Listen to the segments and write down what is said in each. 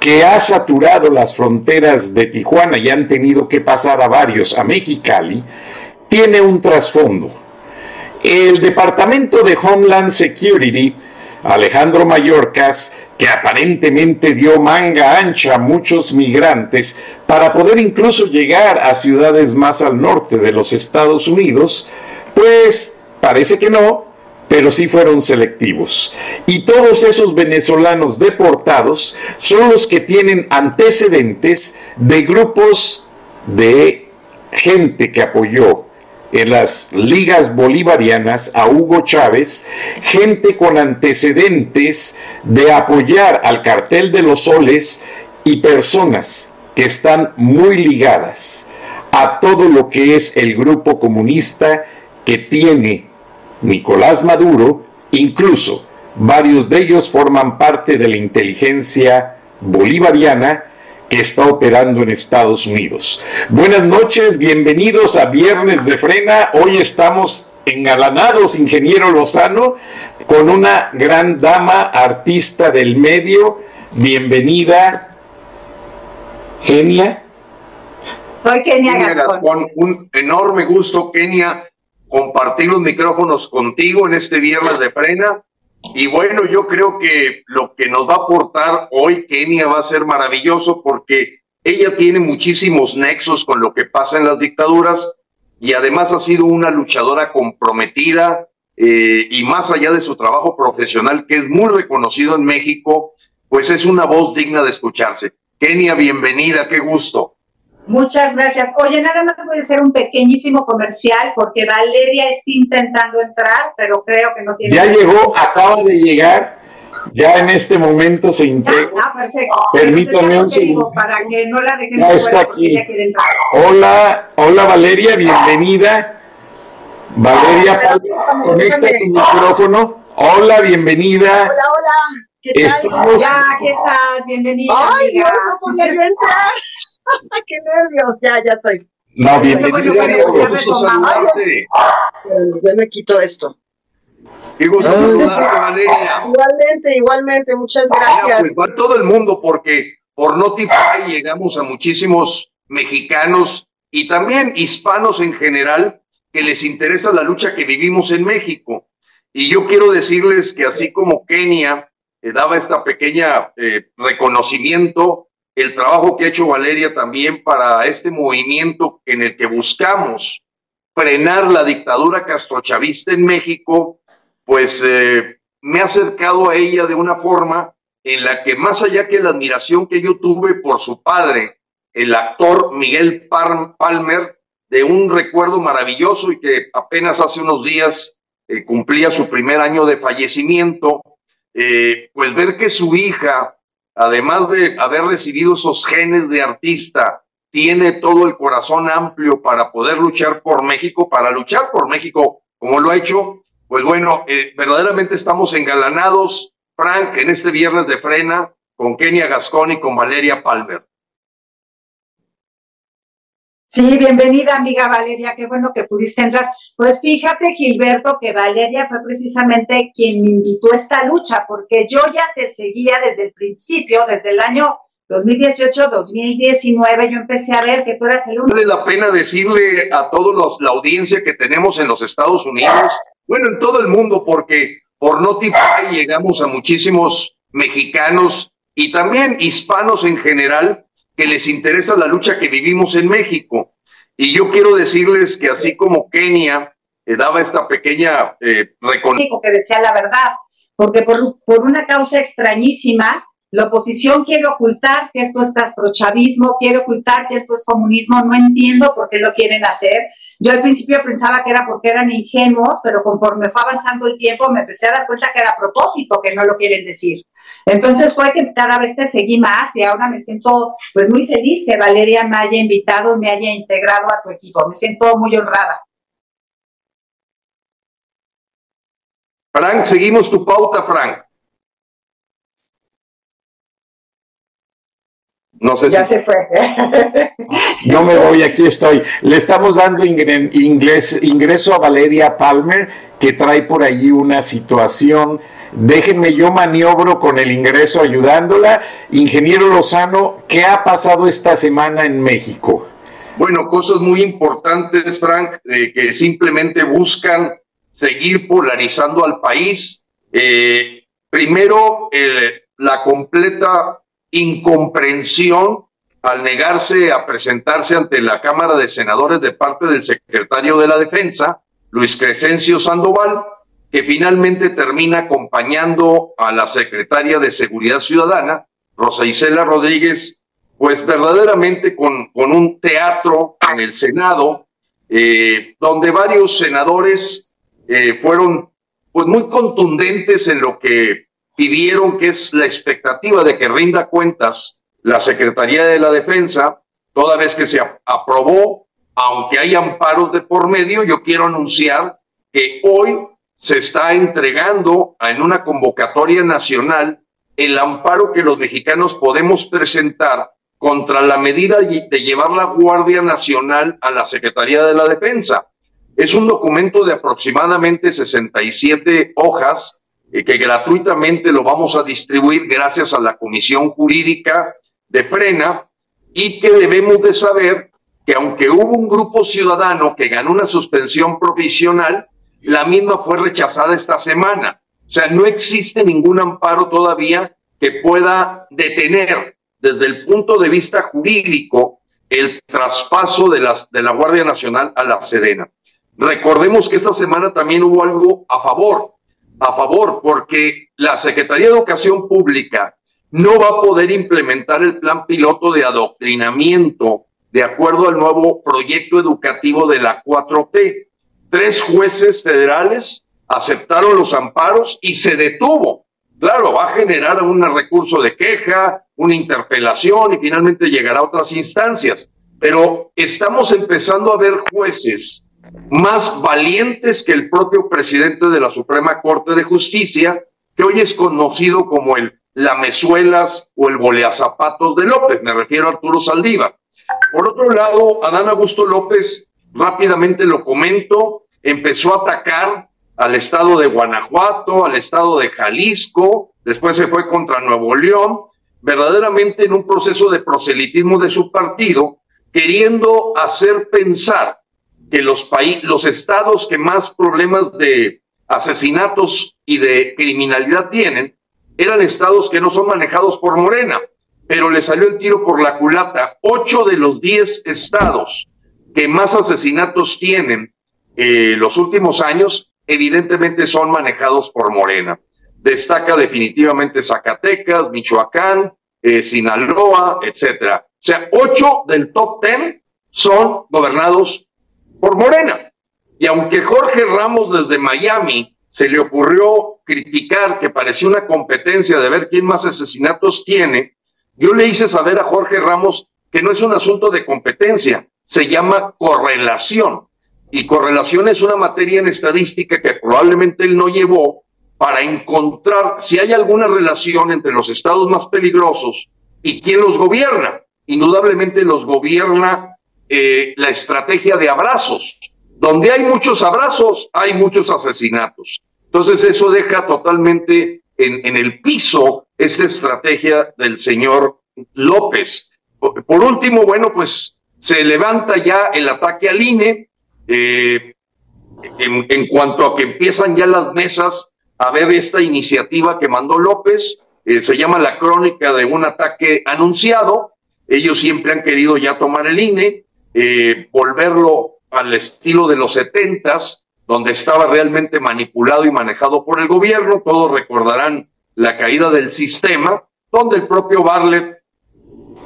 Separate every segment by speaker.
Speaker 1: que ha saturado las fronteras de Tijuana y han tenido que pasar a varios a Mexicali, tiene un trasfondo. El Departamento de Homeland Security, Alejandro Mayorkas, que aparentemente dio manga ancha a muchos migrantes para poder incluso llegar a ciudades más al norte de los Estados Unidos, pues parece que no, pero sí fueron selectivos. Y todos esos venezolanos deportados son los que tienen antecedentes de grupos de gente que apoyó en las ligas bolivarianas a Hugo Chávez, gente con antecedentes de apoyar al cartel de los soles y personas que están muy ligadas a todo lo que es el grupo comunista que tiene Nicolás Maduro, incluso varios de ellos forman parte de la inteligencia bolivariana que está operando en Estados Unidos. Buenas noches, bienvenidos a Viernes de Frena. Hoy estamos engalanados, ingeniero Lozano, con una gran dama, artista del medio. Bienvenida, Genia.
Speaker 2: Soy Kenia, Gascón.
Speaker 1: Un enorme gusto, Kenia, compartir los micrófonos contigo en este viernes de frena. Y bueno, yo creo que lo que nos va a aportar hoy Kenia va a ser maravilloso porque ella tiene muchísimos nexos con lo que pasa en las dictaduras y además ha sido una luchadora comprometida eh, y más allá de su trabajo profesional, que es muy reconocido en México, pues es una voz digna de escucharse. Kenia, bienvenida, qué gusto.
Speaker 2: Muchas gracias. Oye, nada más voy a hacer un pequeñísimo comercial porque Valeria está intentando entrar, pero creo que no tiene.
Speaker 1: Ya llegó, acaba de llegar. Ya en este momento se integra.
Speaker 2: Ah, perfecto.
Speaker 1: Permítame un segundo.
Speaker 2: Para que no la dejen
Speaker 1: ya está aquí. Hola, hola Valeria, bienvenida. Valeria, conecta tu micrófono. Hola, bienvenida.
Speaker 3: Hola, hola. ¿Qué
Speaker 2: tal? Ya, ¿qué estás? Bienvenida.
Speaker 3: Ay, Dios, no podía yo entrar. ¡Qué nervios! Ya, ya estoy.
Speaker 1: No, bienvenida.
Speaker 3: Yo me quito esto.
Speaker 1: Qué gusto Valeria.
Speaker 3: Igualmente, igualmente, muchas gracias.
Speaker 1: pues todo el mundo, porque por Notify llegamos a muchísimos mexicanos y también hispanos en general que les interesa la lucha que vivimos en México. Y yo quiero decirles que así como Kenia eh, daba esta pequeña eh, reconocimiento el trabajo que ha hecho Valeria también para este movimiento en el que buscamos frenar la dictadura castrochavista en México, pues eh, me ha acercado a ella de una forma en la que más allá que la admiración que yo tuve por su padre, el actor Miguel Palmer, de un recuerdo maravilloso y que apenas hace unos días eh, cumplía su primer año de fallecimiento, eh, pues ver que su hija además de haber recibido esos genes de artista, tiene todo el corazón amplio para poder luchar por México, para luchar por México como lo ha hecho, pues bueno, eh, verdaderamente estamos engalanados, Frank, en este viernes de frena, con Kenia Gascón y con Valeria Palmer.
Speaker 2: Sí, bienvenida amiga Valeria, qué bueno que pudiste entrar. Pues fíjate, Gilberto, que Valeria fue precisamente quien me invitó a esta lucha, porque yo ya te seguía desde el principio, desde el año 2018, 2019, yo empecé a ver que tú eras el único.
Speaker 1: Vale la pena decirle a todos la audiencia que tenemos en los Estados Unidos, bueno, en todo el mundo, porque por Notify llegamos a muchísimos mexicanos y también hispanos en general
Speaker 4: que les interesa la lucha que vivimos en México. Y yo quiero decirles que así como Kenia eh, daba esta pequeña eh,
Speaker 2: que decía la verdad, porque por, por una causa extrañísima, la oposición quiere ocultar que esto es castrochavismo, quiere ocultar que esto es comunismo, no entiendo por qué lo quieren hacer. Yo al principio pensaba que era porque eran ingenuos, pero conforme fue avanzando el tiempo me empecé a dar cuenta que era a propósito que no lo quieren decir. Entonces fue que cada vez te seguí más y ahora me siento pues muy feliz que Valeria me haya invitado, me haya integrado a tu equipo. Me siento muy honrada.
Speaker 4: Frank, seguimos tu pauta, Frank.
Speaker 2: No sé ya se fue.
Speaker 1: no me voy, aquí estoy. Le estamos dando inglés, ingreso a Valeria Palmer, que trae por allí una situación. Déjenme, yo maniobro con el ingreso ayudándola. Ingeniero Lozano, ¿qué ha pasado esta semana en México?
Speaker 4: Bueno, cosas muy importantes, Frank, eh, que simplemente buscan seguir polarizando al país. Eh, primero, la completa incomprensión al negarse a presentarse ante la Cámara de Senadores de parte del secretario de la Defensa, Luis Crescencio Sandoval, que finalmente termina acompañando a la secretaria de Seguridad Ciudadana, Rosa Isela Rodríguez, pues verdaderamente con, con un teatro en el Senado, eh, donde varios senadores eh, fueron pues muy contundentes en lo que pidieron que es la expectativa de que rinda cuentas la Secretaría de la Defensa, toda vez que se aprobó, aunque hay amparos de por medio, yo quiero anunciar que hoy se está entregando en una convocatoria nacional el amparo que los mexicanos podemos presentar contra la medida de llevar la Guardia Nacional a la Secretaría de la Defensa. Es un documento de aproximadamente 67 hojas que gratuitamente lo vamos a distribuir gracias a la Comisión Jurídica de Frena y que debemos de saber que aunque hubo un grupo ciudadano que ganó una suspensión provisional, la misma fue rechazada esta semana. O sea, no existe ningún amparo todavía que pueda detener desde el punto de vista jurídico el traspaso de, las, de la Guardia Nacional a la Sedena. Recordemos que esta semana también hubo algo a favor a favor porque la Secretaría de Educación Pública no va a poder implementar el plan piloto de adoctrinamiento de acuerdo al nuevo proyecto educativo de la 4T. Tres jueces federales aceptaron los amparos y se detuvo. Claro, va a generar un recurso de queja, una interpelación y finalmente llegará a otras instancias. Pero estamos empezando a ver jueces más valientes que el propio presidente de la Suprema Corte de Justicia, que hoy es conocido como el Lamezuelas o el Boleazapatos de López, me refiero a Arturo Saldívar. Por otro lado, Adán Augusto López, rápidamente lo comento, empezó a atacar al estado de Guanajuato, al estado de Jalisco, después se fue contra Nuevo León, verdaderamente en un proceso de proselitismo de su partido, queriendo hacer pensar que los, los estados que más problemas de asesinatos y de criminalidad tienen eran estados que no son manejados por Morena, pero le salió el tiro por la culata. Ocho de los diez estados que más asesinatos tienen eh, los últimos años, evidentemente son manejados por Morena. Destaca definitivamente Zacatecas, Michoacán, eh, Sinaloa, etcétera. O sea, ocho del top ten son gobernados por Morena. Y aunque Jorge Ramos desde Miami se le ocurrió criticar que parecía una competencia de ver quién más asesinatos tiene, yo le hice saber a Jorge Ramos que no es un asunto de competencia, se llama correlación. Y correlación es una materia en estadística que probablemente él no llevó para encontrar si hay alguna relación entre los estados más peligrosos y quién los gobierna. Indudablemente los gobierna eh, la estrategia de abrazos. Donde hay muchos abrazos, hay muchos asesinatos. Entonces eso deja totalmente en, el piso esta estrategia del señor López. Por último, bueno, pues se levanta ya el ataque al INE eh, en, cuanto a que empiezan ya las mesas a ver esta iniciativa que mandó López, eh, se llama la crónica de un ataque anunciado, Ellos siempre han querido ya tomar el INE, eh, volverlo al estilo de los setentas, donde estaba realmente manipulado y manejado por el gobierno. Todos recordarán la caída del sistema, donde el propio Barlet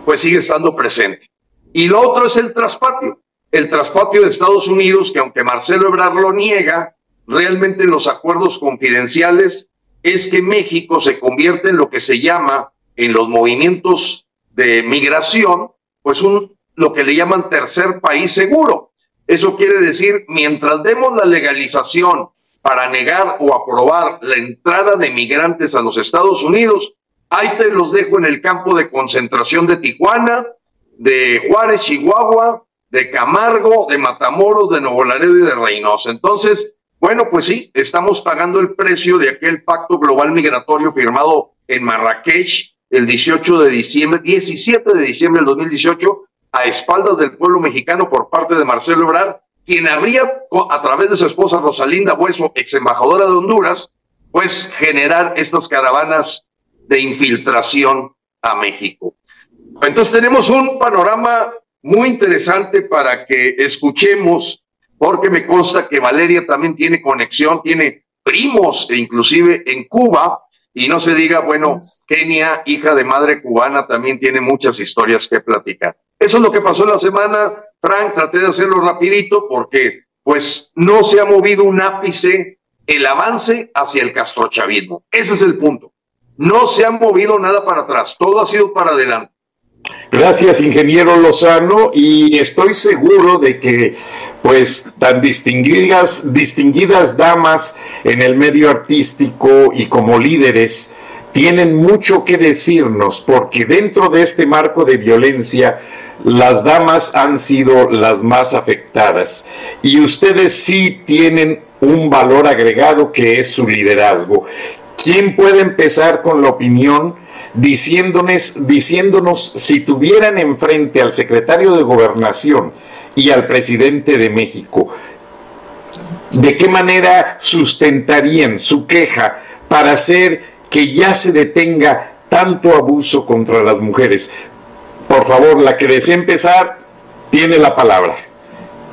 Speaker 4: pues sigue estando presente. Y lo otro es el traspatio. El traspatio de Estados Unidos, que aunque Marcelo Ebrard lo niega, realmente en los acuerdos confidenciales es que México se convierte en lo que se llama en los movimientos de migración, pues un lo que le llaman tercer país seguro. Eso quiere decir, mientras demos la legalización para negar o aprobar la entrada de migrantes a los Estados Unidos, ahí te los dejo en el campo de concentración de Tijuana, de Juárez, Chihuahua, de Camargo, de Matamoros, de Nuevo Laredo y de Reynosa. Entonces, bueno, pues sí, estamos pagando el precio de aquel pacto global migratorio firmado en Marrakech el 18 de diciembre, 17 de diciembre del 2018, a espaldas del pueblo mexicano por parte de Marcelo Ebrard, quien habría, a través de su esposa Rosalinda Bueso, ex embajadora de Honduras, pues generar estas caravanas de infiltración a México. Entonces tenemos un panorama muy interesante para que escuchemos, porque me consta que Valeria también tiene conexión, tiene primos e inclusive en Cuba, y no se diga, bueno, Kenia, hija de madre cubana, también tiene muchas historias que platicar. Eso es lo que pasó la semana, Frank, traté de hacerlo rapidito porque pues no se ha movido un ápice el avance hacia el castrochavismo. Ese es el punto. No se ha movido nada para atrás, todo ha sido para adelante.
Speaker 1: Gracias, ingeniero Lozano, y estoy seguro de que pues tan distinguidas, distinguidas damas en el medio artístico y como líderes tienen mucho que decirnos, porque dentro de este marco de violencia, las damas han sido las más afectadas y ustedes sí tienen un valor agregado que es su liderazgo. ¿Quién puede empezar con la opinión diciéndonos, diciéndonos si tuvieran enfrente al secretario de gobernación y al presidente de México, de qué manera sustentarían su queja para hacer que ya se detenga tanto abuso contra las mujeres? Por favor, la que desee empezar tiene la palabra.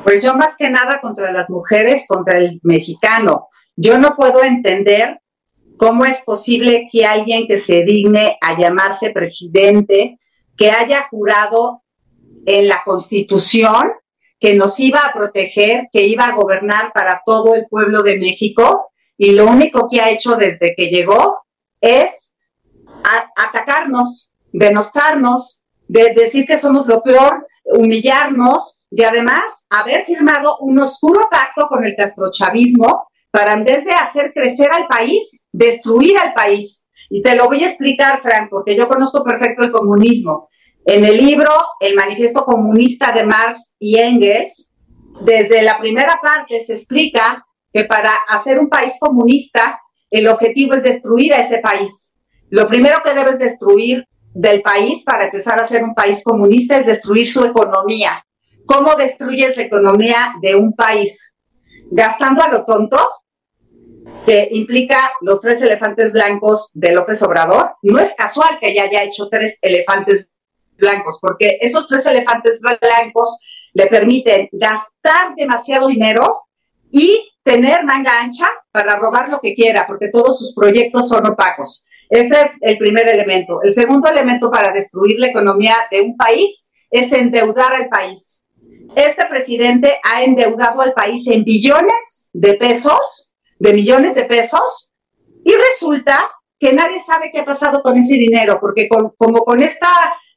Speaker 2: Pues yo más que nada contra las mujeres, contra el mexicano. Yo no puedo entender cómo es posible que alguien que se digne a llamarse presidente, que haya jurado en la constitución que nos iba a proteger, que iba a gobernar para todo el pueblo de México, y lo único que ha hecho desde que llegó es atacarnos, denostarnos, de decir que somos lo peor, humillarnos y además haber firmado un oscuro pacto con el castrochavismo para en vez de hacer crecer al país, destruir al país. Y te lo voy a explicar, Frank, porque yo conozco perfecto el comunismo. En el libro El Manifiesto Comunista de Marx y Engels, desde la primera parte se explica que para hacer un país comunista, el objetivo es destruir a ese país. Lo primero que debes destruir del país para empezar a ser un país comunista es destruir su economía. ¿Cómo destruyes la economía de un país? Gastando a lo tonto, que implica los tres elefantes blancos de López Obrador. No es casual que ya haya hecho tres elefantes blancos, porque esos tres elefantes blancos le permiten gastar demasiado dinero y tener manga ancha para robar lo que quiera, porque todos sus proyectos son opacos. Ese es el primer elemento. El segundo elemento para destruir la economía de un país es endeudar al país. Este presidente ha endeudado al país en billones de pesos, de millones de pesos, y resulta que nadie sabe qué ha pasado con ese dinero, porque como con esta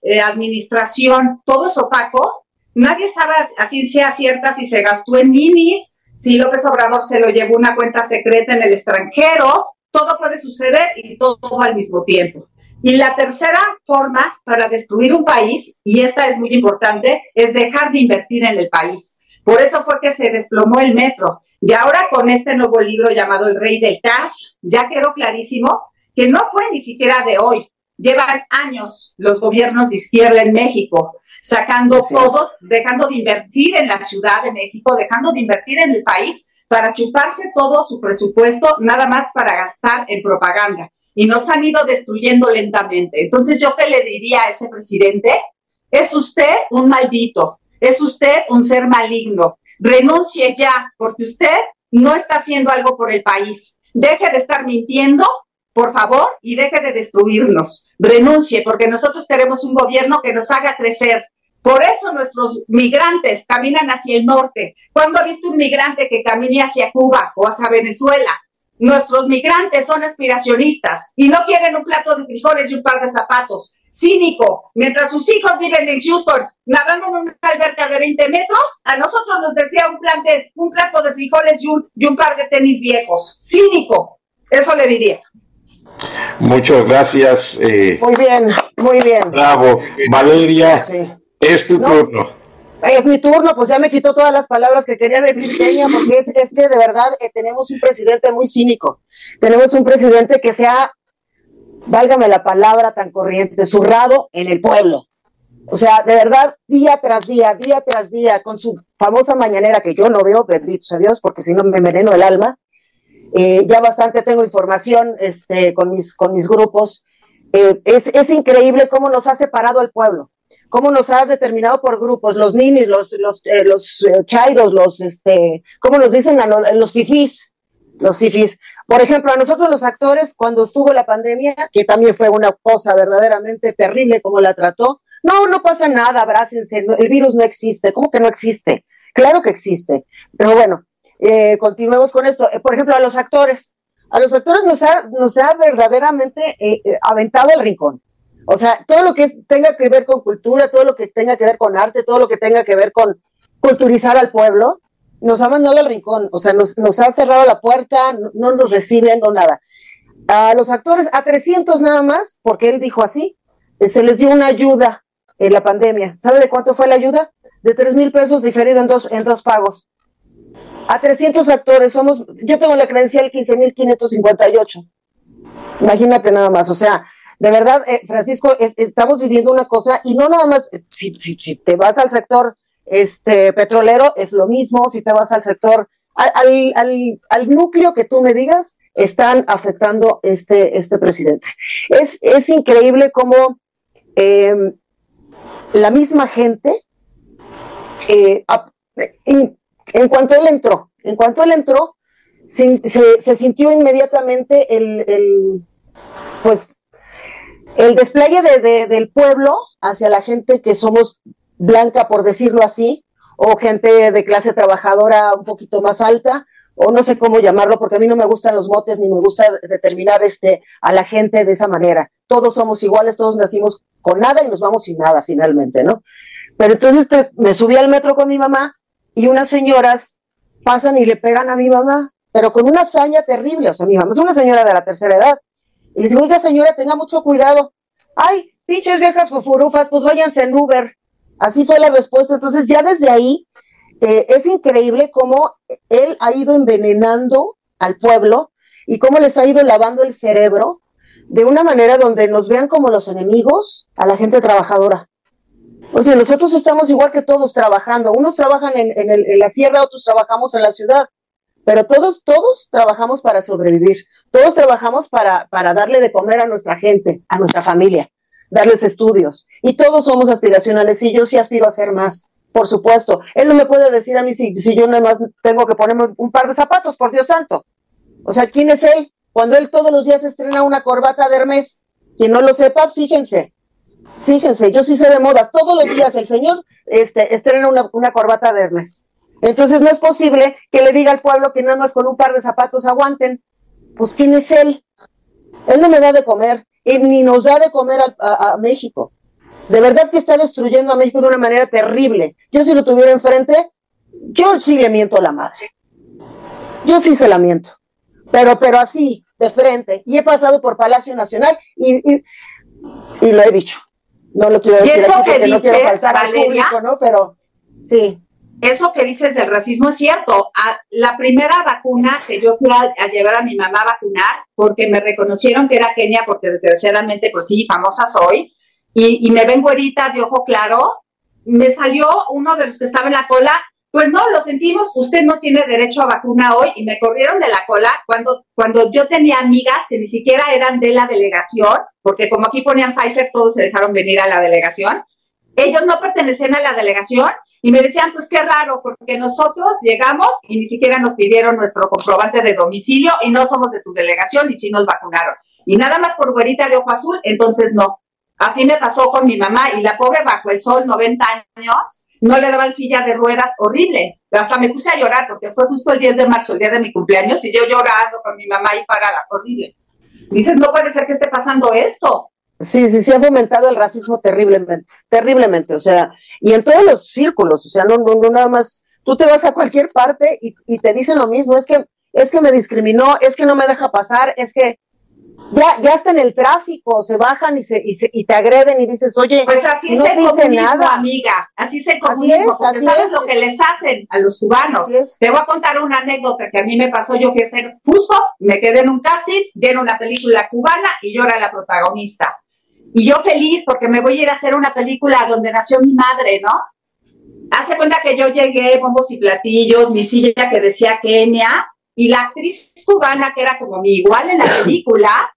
Speaker 2: eh, administración todo es opaco, nadie sabe a ciencia cierta si se gastó en minis, si López Obrador se lo llevó una cuenta secreta en el extranjero, todo puede suceder y todo al mismo tiempo. Y la tercera forma para destruir un país, y esta es muy importante, es dejar de invertir en el país. Por eso fue que se desplomó el metro. Y ahora con este nuevo libro llamado El Rey del Cash, ya quedó clarísimo que no fue ni siquiera de hoy. Llevan años los gobiernos de izquierda en México, sacando todos, dejando de invertir en la Ciudad de México, dejando de invertir en el país para chuparse todo su presupuesto, nada más para gastar en propaganda. Y nos han ido destruyendo lentamente. Entonces, ¿yo qué le diría a ese presidente? Es usted un maldito, es usted un ser maligno. Renuncie ya, porque usted no está haciendo algo por el país. Deje de estar mintiendo, por favor, y deje de destruirnos. Renuncie, porque nosotros queremos un gobierno que nos haga crecer. Por eso nuestros migrantes caminan hacia el norte. ¿Cuándo ha visto un migrante que camine hacia Cuba o hacia Venezuela? Nuestros migrantes son aspiracionistas y no quieren un plato de frijoles y un par de zapatos. Cínico, mientras sus hijos viven en Houston nadando en una alberca de 20 metros, a nosotros nos decía un, plan de, un plato de frijoles y un, y un par de tenis viejos. Cínico, eso le diría.
Speaker 1: Muchas gracias. Eh,
Speaker 3: muy bien, muy bien.
Speaker 1: Bravo. Valeria, es tu turno.
Speaker 3: Es mi turno, pues ya me quitó todas las palabras que quería decir Peña, porque es, es que de verdad eh, tenemos un presidente muy cínico. Tenemos un presidente que se ha, válgame la palabra tan corriente, zurrado en el pueblo. O sea, de verdad, día tras día, día tras día, con su famosa mañanera que yo no veo, bendito sea Dios, porque si no me enveneno el alma. Eh, ya bastante tengo información este, con, mis, con mis grupos. Eh, es, es increíble cómo nos ha separado el pueblo cómo nos ha determinado por grupos, los ninis, los, los, eh, los eh, chairos, los, este, ¿cómo nos dicen? Los fifís, los fifís. Por ejemplo, a nosotros los actores, cuando estuvo la pandemia, que también fue una cosa verdaderamente terrible como la trató, no, no pasa nada, abrácense, el virus no existe. ¿Cómo que no existe? Claro que existe. Pero bueno, eh, continuemos con esto. por ejemplo, a los actores. A los actores nos ha, nos ha verdaderamente aventado el rincón. O sea, todo lo que tenga que ver con cultura, todo lo que tenga que ver con arte, todo lo que tenga que ver con culturizar al pueblo, nos ha mandado al rincón, o sea, nos, nos ha cerrado la puerta, no, nos reciben, no nada. A los actores, a 300 nada más, porque él dijo así, eh, se les dio una ayuda en la pandemia. ¿Sabe de cuánto fue la ayuda? De 3 mil pesos diferido en dos, en dos pagos. A 300 actores, somos, yo tengo la credencial 15.558. Imagínate nada más, o sea, de verdad, eh, Francisco, estamos viviendo una cosa y no nada más, eh, si, te vas al sector este, petrolero, es lo mismo, si te vas al sector, al, al, núcleo que tú me digas, están afectando este, este presidente. Es, es increíble cómo em, la misma gente, eh, en, cuanto él entró, en cuanto él entró, se, se, sintió inmediatamente el, el, pues el despliegue de, del pueblo hacia la gente que somos blanca, por decirlo así, o gente de clase trabajadora un poquito más alta, o no sé cómo llamarlo, porque a mí no me gustan los motes ni me gusta determinar este, a la gente de esa manera. Todos somos iguales, todos nacimos con nada y nos vamos sin nada finalmente, ¿no? Pero entonces me subí al metro con mi mamá y unas señoras pasan y le pegan a mi mamá, pero con una hazaña terrible. O sea, mi mamá es una señora de la tercera edad y les digo, oiga señora, tenga mucho cuidado. Ay, pinches viejas fufurufas, pues váyanse en Uber. Así fue la respuesta. Entonces ya desde ahí eh, es increíble cómo él ha ido envenenando al pueblo y cómo les ha ido lavando el cerebro de una manera donde nos vean como los enemigos a la gente trabajadora. Oye, nosotros estamos igual que todos trabajando. Unos trabajan en, en la sierra, otros trabajamos en la ciudad pero todos, todos trabajamos para sobrevivir, todos trabajamos para, para darle de comer a nuestra gente, a nuestra familia, darles estudios, y todos somos aspiracionales, y yo sí aspiro a ser más, por supuesto. Él no me puede decir a mí si, yo nada más tengo que ponerme un par de zapatos, por Dios santo. O sea, ¿quién es él? Cuando él todos los días estrena una corbata de Hermes, quien no lo sepa, fíjense, fíjense, yo sí sé de modas, todos los días el señor este, estrena una, una corbata de Hermes. Entonces no es posible que le diga al pueblo que nada más con un par de zapatos aguanten. Pues ¿quién es él? Él no me da de comer, ni nos da de comer a, México. De verdad que está destruyendo a México de una manera terrible. Yo si lo tuviera enfrente, yo sí le miento a la madre. Yo sí se la miento. Pero, pero así, de frente. Y he pasado por Palacio Nacional y, y, lo he dicho. No lo quiero decir aquí porque no quiero faltar al público, ¿no? Pero sí
Speaker 2: eso que dices del racismo es cierto. la primera vacuna que yo fui a, llevar a mi mamá a vacunar, porque me reconocieron que era Kenia, porque desgraciadamente, pues sí, famosa soy, y, me ven güerita de ojo claro, me salió uno de los que estaba en la cola, pues no, lo sentimos, usted no tiene derecho a vacuna hoy, y me corrieron de la cola cuando, cuando yo tenía amigas que ni siquiera eran de la delegación, porque como aquí ponían Pfizer, todos se dejaron venir a la delegación, ellos no pertenecían a la delegación y me decían, pues qué raro, porque nosotros llegamos y ni siquiera nos pidieron nuestro comprobante de domicilio y no somos de tu delegación y sí nos vacunaron. Y nada más por güerita de ojo azul, entonces no. Así me pasó con mi mamá y la pobre bajo el sol, 90 años, no le daban silla de ruedas, horrible. Hasta me puse a llorar porque fue justo el 10 de marzo, el día de mi cumpleaños, y yo llorando con mi mamá ahí parada, horrible. Dices, no puede ser que esté pasando esto.
Speaker 3: Sí, sí, sí ha fomentado el racismo terriblemente, terriblemente, o sea, y en todos los círculos, o sea, no, no, no nada más, tú te vas a cualquier parte y, y te dicen lo mismo, es que, es que me discriminó, es que no me deja pasar, es que ya, ya está en el tráfico, se bajan y, se, y, se, y te agreden y dices, oye,
Speaker 2: pues así no dice nada. amiga, así se comunismo, así porque sabes lo que les hacen a los cubanos. Te voy a contar una anécdota que a mí me pasó, yo fui a ser justo, me quedé en un casting, vieron una película cubana y yo era la protagonista. Y yo feliz porque me voy a ir a hacer una película donde nació mi madre, ¿no? Hace cuenta que yo llegué, bombos y platillos, mi silla que decía Kenia, y la actriz cubana, que era como mi igual en la película,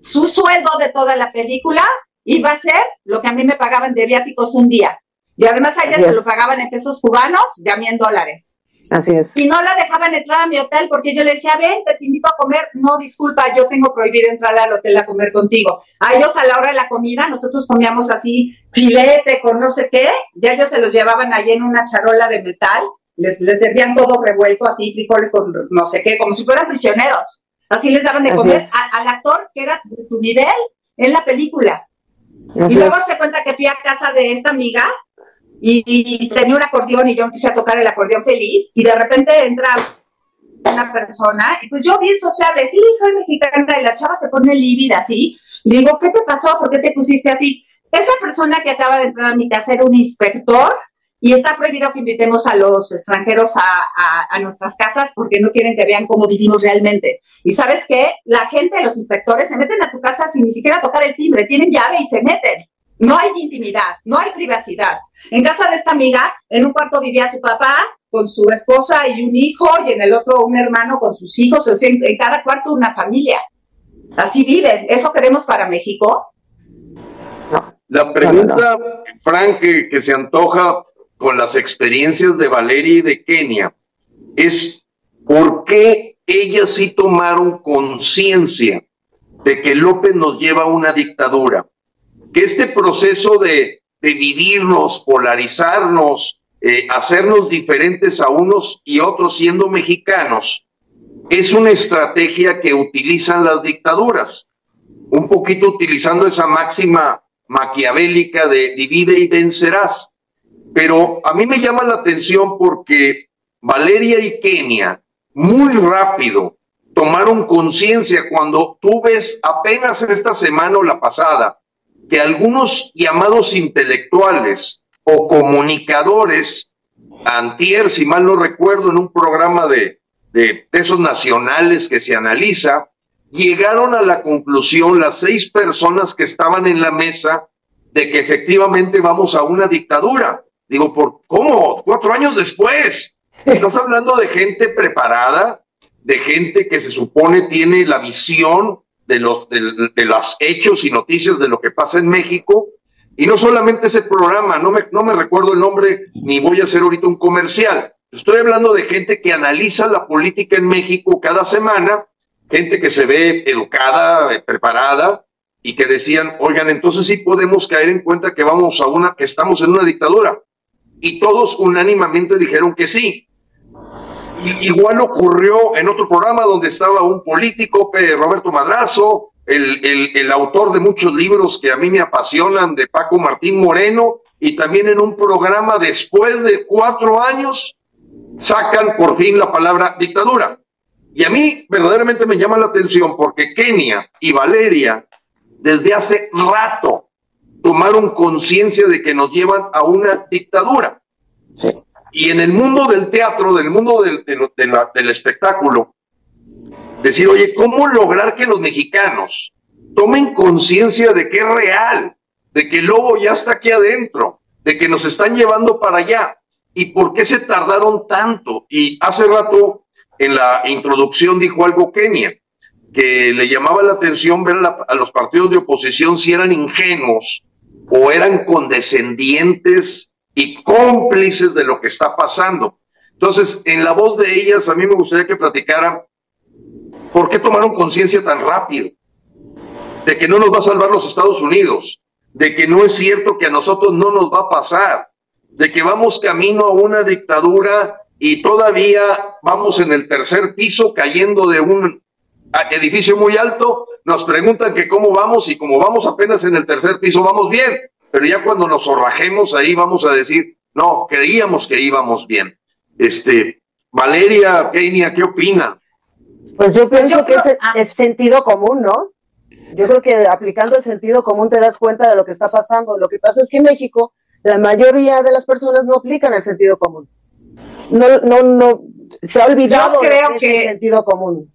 Speaker 2: su sueldo de toda la película iba a ser lo que a mí me pagaban de viáticos un día. Y además a ella se lo pagaban en pesos cubanos y a mí en dólares.
Speaker 3: Así es.
Speaker 2: Y no la dejaban entrar a mi hotel porque yo le decía, ven, te invito a comer. No, disculpa, yo tengo prohibido entrar al hotel a comer contigo. A ellos a la hora de la comida, nosotros comíamos así filete con no sé qué, ya ellos se los llevaban ahí en una charola de metal, les, les servían todo revuelto, así, frijoles con no sé qué, como si fueran prisioneros. Así les daban de comer al actor que era de tu nivel en la película. y luego se cuenta que fui a casa de esta amiga y, tenía un acordeón y yo empecé a tocar el acordeón feliz y de repente entra una persona y pues yo bien sociable, sí, soy mexicana y la chava se pone lívida así. Le digo, ¿qué te pasó? ¿Por qué te pusiste así? Esa persona que acaba de entrar a mi casa era un inspector y está prohibido que invitemos a los extranjeros a, nuestras casas porque no quieren que vean cómo vivimos realmente. Y sabes qué? La gente, los inspectores, se meten a tu casa sin ni siquiera tocar el timbre, tienen llave y se meten. No hay intimidad, no hay privacidad. En casa de esta amiga, en un cuarto vivía su papá con su esposa y un hijo, y en el otro un hermano con sus hijos, o sea, en, cada cuarto una familia. Así viven. ¿Eso queremos para México?
Speaker 4: La pregunta, Frank, que se antoja con las experiencias de Valeria y de Kenia es por qué ellas sí tomaron conciencia de que López nos lleva a una dictadura, que este proceso de dividirnos, polarizarnos, eh, hacernos diferentes a unos y otros siendo mexicanos, es una estrategia que utilizan las dictaduras, un poquito utilizando esa máxima maquiavélica de divide y vencerás. Pero a mí me llama la atención porque Valeria y Kenia muy rápido tomaron conciencia cuando tú ves apenas en esta semana o la pasada que algunos llamados intelectuales o comunicadores, antier, si mal no recuerdo, en un programa de, de pesos nacionales que se analiza, llegaron a la conclusión, las seis personas que estaban en la mesa, de que efectivamente vamos a una dictadura. Digo, ¿por cómo? Cuatro años después. Estás hablando de gente preparada, de gente que se supone tiene la visión de los, de, hechos y noticias de lo que pasa en México. Y no solamente ese programa, no me, no me recuerdo el nombre, ni voy a hacer ahorita un comercial. Estoy hablando de gente que analiza la política en México cada semana, gente que se ve educada, eh, preparada, y que decían, oigan, entonces sí podemos caer en cuenta que vamos a una, que estamos en una dictadura y todos unánimemente dijeron que sí. Igual ocurrió en otro programa donde estaba un político, Roberto Madrazo, el, el, autor de muchos libros que a mí me apasionan, de Paco Martín Moreno, y también en un programa después de cuatro años sacan por fin la palabra dictadura. Y a mí verdaderamente me llama la atención porque Kenia y Valeria desde hace rato tomaron conciencia de que nos llevan a una dictadura. Y en el mundo del teatro, del mundo del, del espectáculo, decir, oye, ¿cómo lograr que los mexicanos tomen conciencia de que es real, de que el lobo ya está aquí adentro, de que nos están llevando para allá? ¿Y por qué se tardaron tanto? Y hace rato en la introducción dijo algo Kenia, que le llamaba la atención ver a los partidos de oposición si eran ingenuos o eran condescendientes y cómplices de lo que está pasando. Entonces, en la voz de ellas, a mí me gustaría que platicaran por qué tomaron conciencia tan rápido de que no nos va a salvar los Estados Unidos, de que no es cierto que a nosotros no nos va a pasar, de que vamos camino a una dictadura y todavía vamos en el tercer piso cayendo de un edificio muy alto, nos preguntan que cómo vamos y como vamos apenas en el tercer piso vamos bien, pero ya cuando nos zorrajemos ahí vamos a decir, no, creíamos que íbamos bien. Este, Valeria, Kenia, ¿qué opina?
Speaker 3: Pues yo pues pienso que es, ah. es sentido común, ¿no? Yo creo que aplicando el sentido común te das cuenta de lo que está pasando. Lo que pasa es que en México la mayoría de las personas no aplican el sentido común. No, no, no, se ha olvidado
Speaker 2: creo que,
Speaker 3: el sentido común.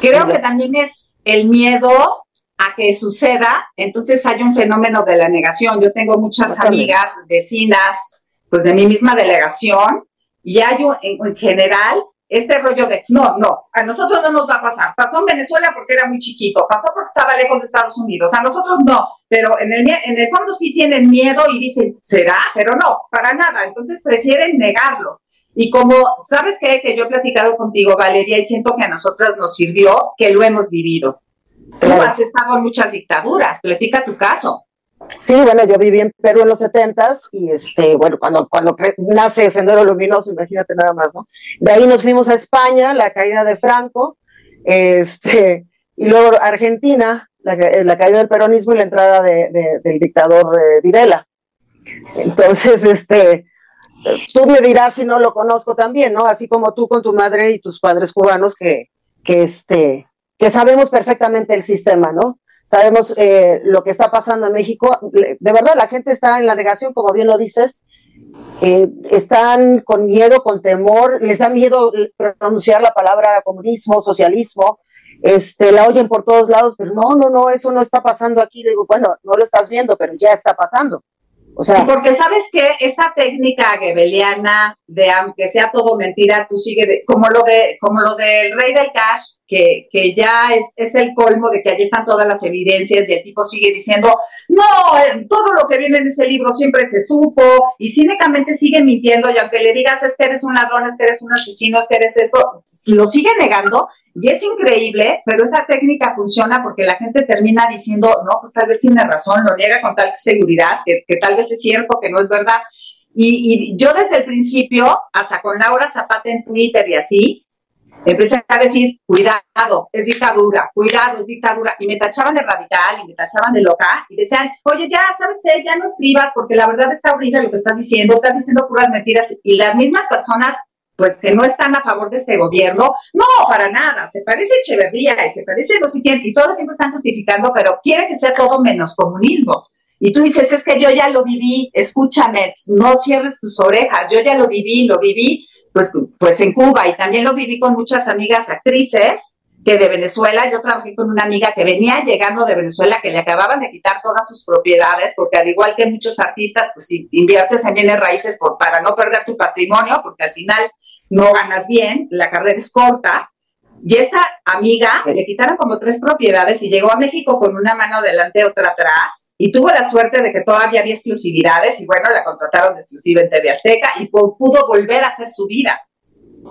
Speaker 2: Creo que también es el miedo a que suceda, entonces hay un fenómeno de la negación. Yo tengo muchas amigas, vecinas, pues de mi misma delegación, y hay en general este rollo de, no, no, a nosotros no nos va a pasar. Pasó en Venezuela porque era muy chiquito, pasó porque estaba lejos de Estados Unidos, a nosotros no, pero en el, en el fondo sí tienen miedo y dicen, será, pero no, para nada, entonces prefieren negarlo. Y como, ¿sabes qué? Que yo he platicado contigo, Valeria, y siento que a nosotros nos sirvió que lo hemos vivido. Tú has estado en muchas dictaduras, platica tu caso.
Speaker 3: Sí, bueno, yo viví en Perú en los setentas y este, bueno, cuando, cuando nace Sendero Luminoso, imagínate nada más, ¿no? De ahí nos fuimos a España, la caída de Franco, este, y luego Argentina, la, la caída del peronismo y la entrada de, del dictador eh, Videla. Entonces, este, tú me dirás si no lo conozco también, ¿no? Así como tú con tu madre y tus padres cubanos que, que este, que sabemos perfectamente el sistema, ¿no? sabemos eh, lo que está pasando en México. De verdad, la gente está en la negación, como bien lo dices. Eh, están con miedo, con temor, les da miedo pronunciar la palabra comunismo, socialismo, este, la oyen por todos lados, pero no, no, no, eso no está pasando aquí. Le digo, bueno, no lo estás viendo, pero ya está pasando. O sea,
Speaker 2: porque sabes que esta técnica gebeliana de aunque sea todo mentira, tú sigue como lo de como lo del rey del cash, que, que ya es, es, el colmo de que allí están todas las evidencias y el tipo sigue diciendo, no, eh, todo lo que viene en ese libro siempre se supo y cínicamente sigue mintiendo y aunque le digas es que eres un ladrón, es que eres un asesino, es que eres esto, lo sigue negando y es increíble, pero esa técnica funciona porque la gente termina diciendo, no, pues tal vez tiene razón, lo niega con tal seguridad, que, tal vez es cierto, que no es verdad. Y, yo desde el principio, hasta con Laura Zapata en Twitter y así, empecé a decir, cuidado, es dictadura, cuidado, es dictadura. Y me tachaban de radical y me tachaban de loca y decían, oye, ya, ¿sabes qué? Ya no escribas porque la verdad está horrible lo que estás diciendo, estás diciendo puras mentiras. Y las mismas personas pues que no están a favor de este gobierno. No, para nada. Se parece Echeverría y se parece sé quién, y todo el tiempo están justificando, pero quiere que sea todo menos comunismo. Y tú dices, es que yo ya lo viví, escúchame, no cierres tus orejas, yo ya lo viví, lo viví, pues, pues en Cuba y también lo viví con muchas amigas actrices que de Venezuela, yo trabajé con una amiga que venía llegando de Venezuela, que le acababan de quitar todas sus propiedades, porque al igual que muchos artistas, pues inviertes en bienes raíces por, para no perder tu patrimonio, porque al final no ganas bien, la carrera es corta. Y esta amiga le quitaron como tres propiedades y llegó a México con una mano delante, otra atrás, y tuvo la suerte de que todavía había exclusividades, y bueno, la contrataron de exclusiva en TV Azteca y pudo volver a hacer su vida.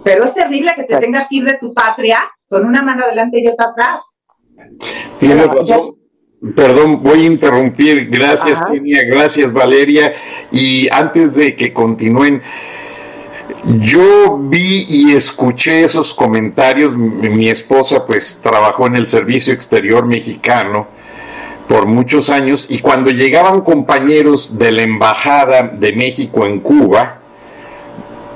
Speaker 2: Pero es terrible que te tengas que ir de tu patria con una mano delante y otra atrás.
Speaker 1: Tiene razón. Perdón, voy a interrumpir. Gracias, Kenia. Gracias, Valeria. Y antes de que continúen, yo vi y escuché esos comentarios. Mi, esposa pues trabajó en el Servicio Exterior Mexicano por muchos años y cuando llegaban compañeros de la Embajada de México en Cuba,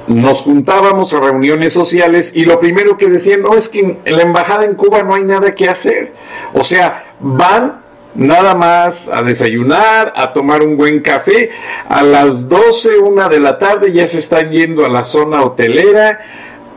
Speaker 1: nos juntábamos a reuniones sociales y lo primero que decían, no, es que en la Embajada en Cuba no hay nada que hacer. O sea, van nada más a desayunar, a tomar un buen café. A las 12, una de la tarde ya se están yendo a la zona hotelera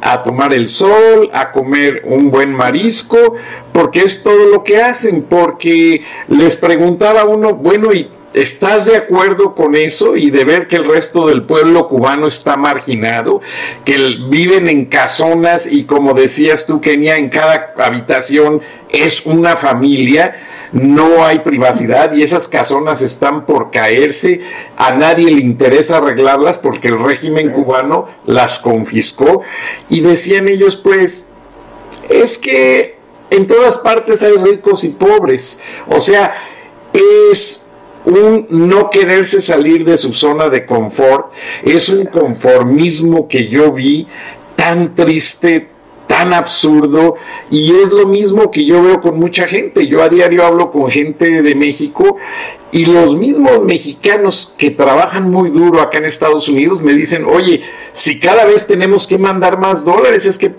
Speaker 1: a tomar el sol, a comer un buen marisco, porque es todo lo que hacen, porque les preguntaba uno, bueno, ¿y ¿Estás de acuerdo con eso y de ver que el resto del pueblo cubano está marginado, que viven en casonas y como decías tú, Kenia, en cada habitación es una familia, no hay privacidad y esas casonas están por caerse, a nadie le interesa arreglarlas porque el régimen cubano las confiscó. Y decían ellos pues, es que en todas partes hay ricos y pobres, o sea, es un no quererse salir de su zona de confort, es un conformismo que yo vi tan triste, tan absurdo y es lo mismo que yo veo con mucha gente. Yo a diario hablo con gente de México y los mismos mexicanos que trabajan muy duro acá en Estados Unidos me dicen, oye, si cada vez tenemos que mandar más dólares, es que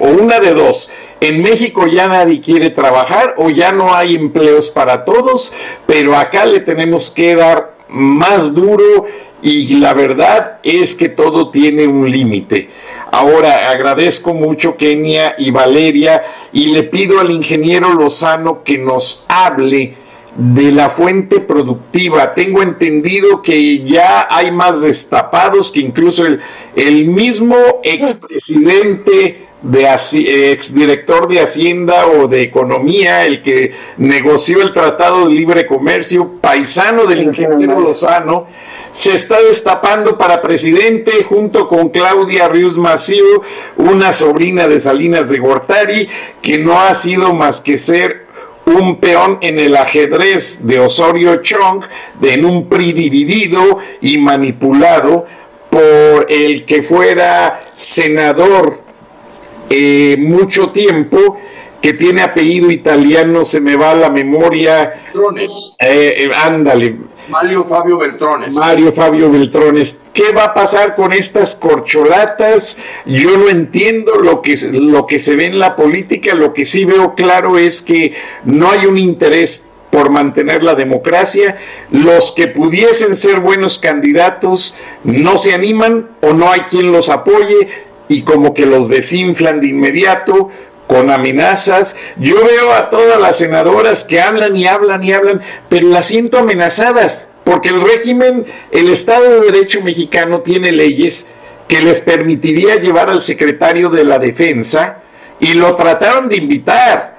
Speaker 1: o una de dos, en México ya nadie quiere trabajar o ya no hay empleos para todos, pero acá le tenemos que dar más duro y la verdad es que todo tiene un límite. Ahora agradezco mucho Kenia y Valeria y le pido al ingeniero Lozano que nos hable de la fuente productiva. Tengo entendido que ya hay más destapados que incluso el, el mismo expresidente de exdirector de Hacienda o de Economía, el que negoció el Tratado de Libre Comercio, paisano del ingeniero Lozano, se está destapando para presidente junto con Claudia Rius Maciú, una sobrina de Salinas de Gortari, que no ha sido más que ser un peón en el ajedrez de Osorio Chong, de en un PRI dividido y manipulado por el que fuera senador eh, mucho tiempo, que tiene apellido italiano, se me va a la memoria.
Speaker 4: Beltrones.
Speaker 1: Eh, eh, ándale.
Speaker 4: Mario Fabio Beltrones.
Speaker 1: Mario Fabio Beltrones. ¿Qué va a pasar con estas corcholatas? Yo no entiendo lo que, lo que se ve en la política, lo que sí veo claro es que no hay un interés por mantener la democracia, los que pudiesen ser buenos candidatos no se animan o no hay quien los apoye, y como que los desinflan de inmediato con amenazas. Yo veo a todas las senadoras que hablan y hablan y hablan, pero las siento amenazadas, porque el régimen, el Estado de Derecho mexicano tiene leyes que les permitiría llevar al secretario de la Defensa y lo trataron de invitar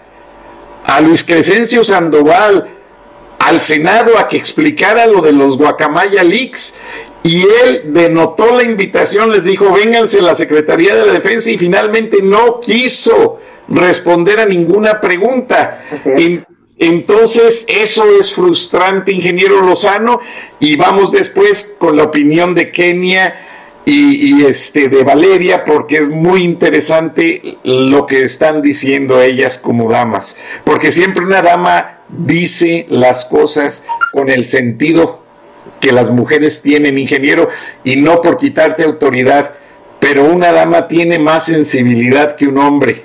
Speaker 1: a Luis Crescencio Sandoval al Senado a que explicara lo de los Guacamaya Leaks y él denotó la invitación, les dijo, vénganse a la Secretaría de la Defensa y finalmente no quiso responder a ninguna pregunta. entonces, eso es frustrante, ingeniero Lozano, y vamos después con la opinión de Kenia y, este de Valeria, porque es muy interesante lo que están diciendo ellas como damas, porque siempre una dama dice las cosas con el sentido que las mujeres tienen, ingeniero, y no por quitarte autoridad, pero una dama tiene más sensibilidad que un hombre.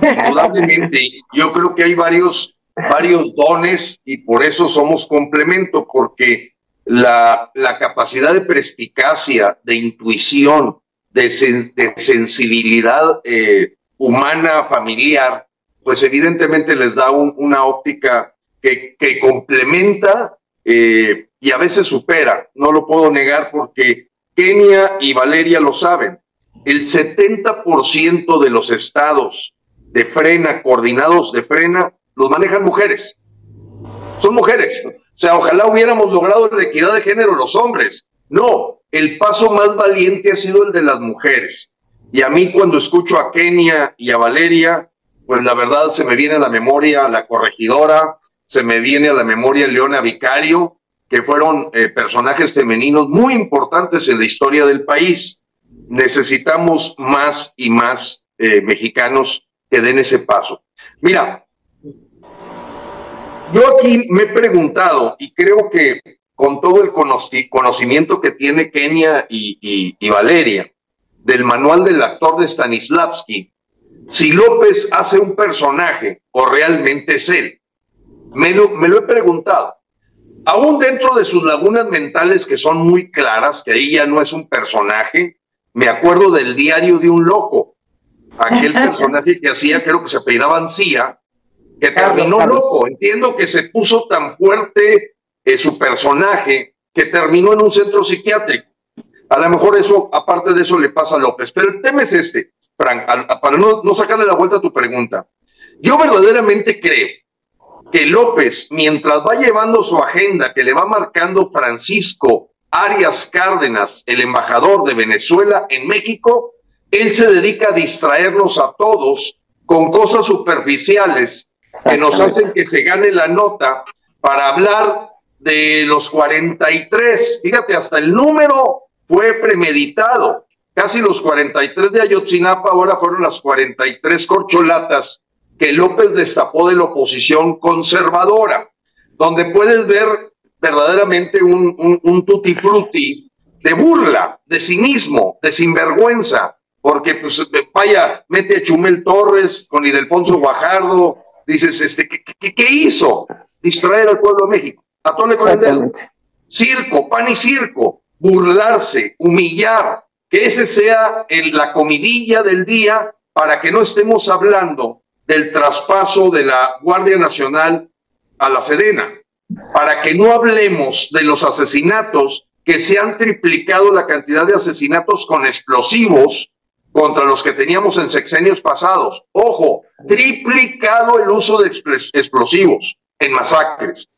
Speaker 4: Indudablemente, yo creo que hay varios, varios dones y por eso somos complemento, porque la, la capacidad de perspicacia, de intuición, de, de sensibilidad eh, humana, familiar, pues evidentemente les da una óptica que, que complementa eh, y a veces supera, no lo puedo negar porque Kenia y Valeria lo saben. El 70% de los estados de frena, coordinados de frena, los manejan mujeres. Son mujeres. O sea, ojalá hubiéramos logrado la equidad de género los hombres. No, el paso más valiente ha sido el de las mujeres. Y a mí cuando escucho a Kenia y a Valeria, pues la verdad se me viene a la memoria la corregidora, se me viene a la memoria Leona Vicario, que fueron eh, personajes femeninos muy importantes en la historia del país. Necesitamos más y más eh, mexicanos que den ese paso. Mira, yo aquí me he preguntado y creo que con todo el conocimiento que tiene Kenia y, y Valeria del manual del actor de Stanislavski, si López hace un personaje o realmente es él. Me lo, me lo he preguntado aún dentro de sus lagunas mentales que son muy claras, que ahí ya no es un personaje, me acuerdo del diario de un loco, aquel personaje que hacía, creo que se apellidaba Ancía, que terminó loco. Entiendo que se puso tan fuerte eh, su personaje que terminó en un centro psiquiátrico. A lo mejor eso, aparte de eso, le pasa a López. Pero el tema es este, Frank, para no, no sacarle la vuelta a tu pregunta. Yo verdaderamente creo que López, mientras va llevando su agenda que le va marcando Francisco Arias Cárdenas, el embajador de Venezuela en México, él se dedica a distraernos a todos con cosas superficiales que nos hacen que se gane la nota para hablar de los 43. Fíjate, hasta el número fue premeditado. Casi los 43 de Ayotzinapa ahora fueron las 43 corcholatas que López destapó de la oposición conservadora, donde puedes ver verdaderamente un, un, un tutti frutti de burla, de cinismo, de sinvergüenza, porque pues vaya, mete a Chumel Torres con Ildefonso Guajardo, dices, este, ¿qué, qué, hizo? Distraer al pueblo de México, a con el Circo, pan y circo, burlarse, humillar, que ese sea el, la comidilla del día para que no estemos hablando del traspaso de la Guardia Nacional a la Sedena, para que no hablemos de los asesinatos que se han triplicado la cantidad de asesinatos con explosivos contra los que teníamos en sexenios pasados. Ojo, triplicado el uso de explosivos en masacres.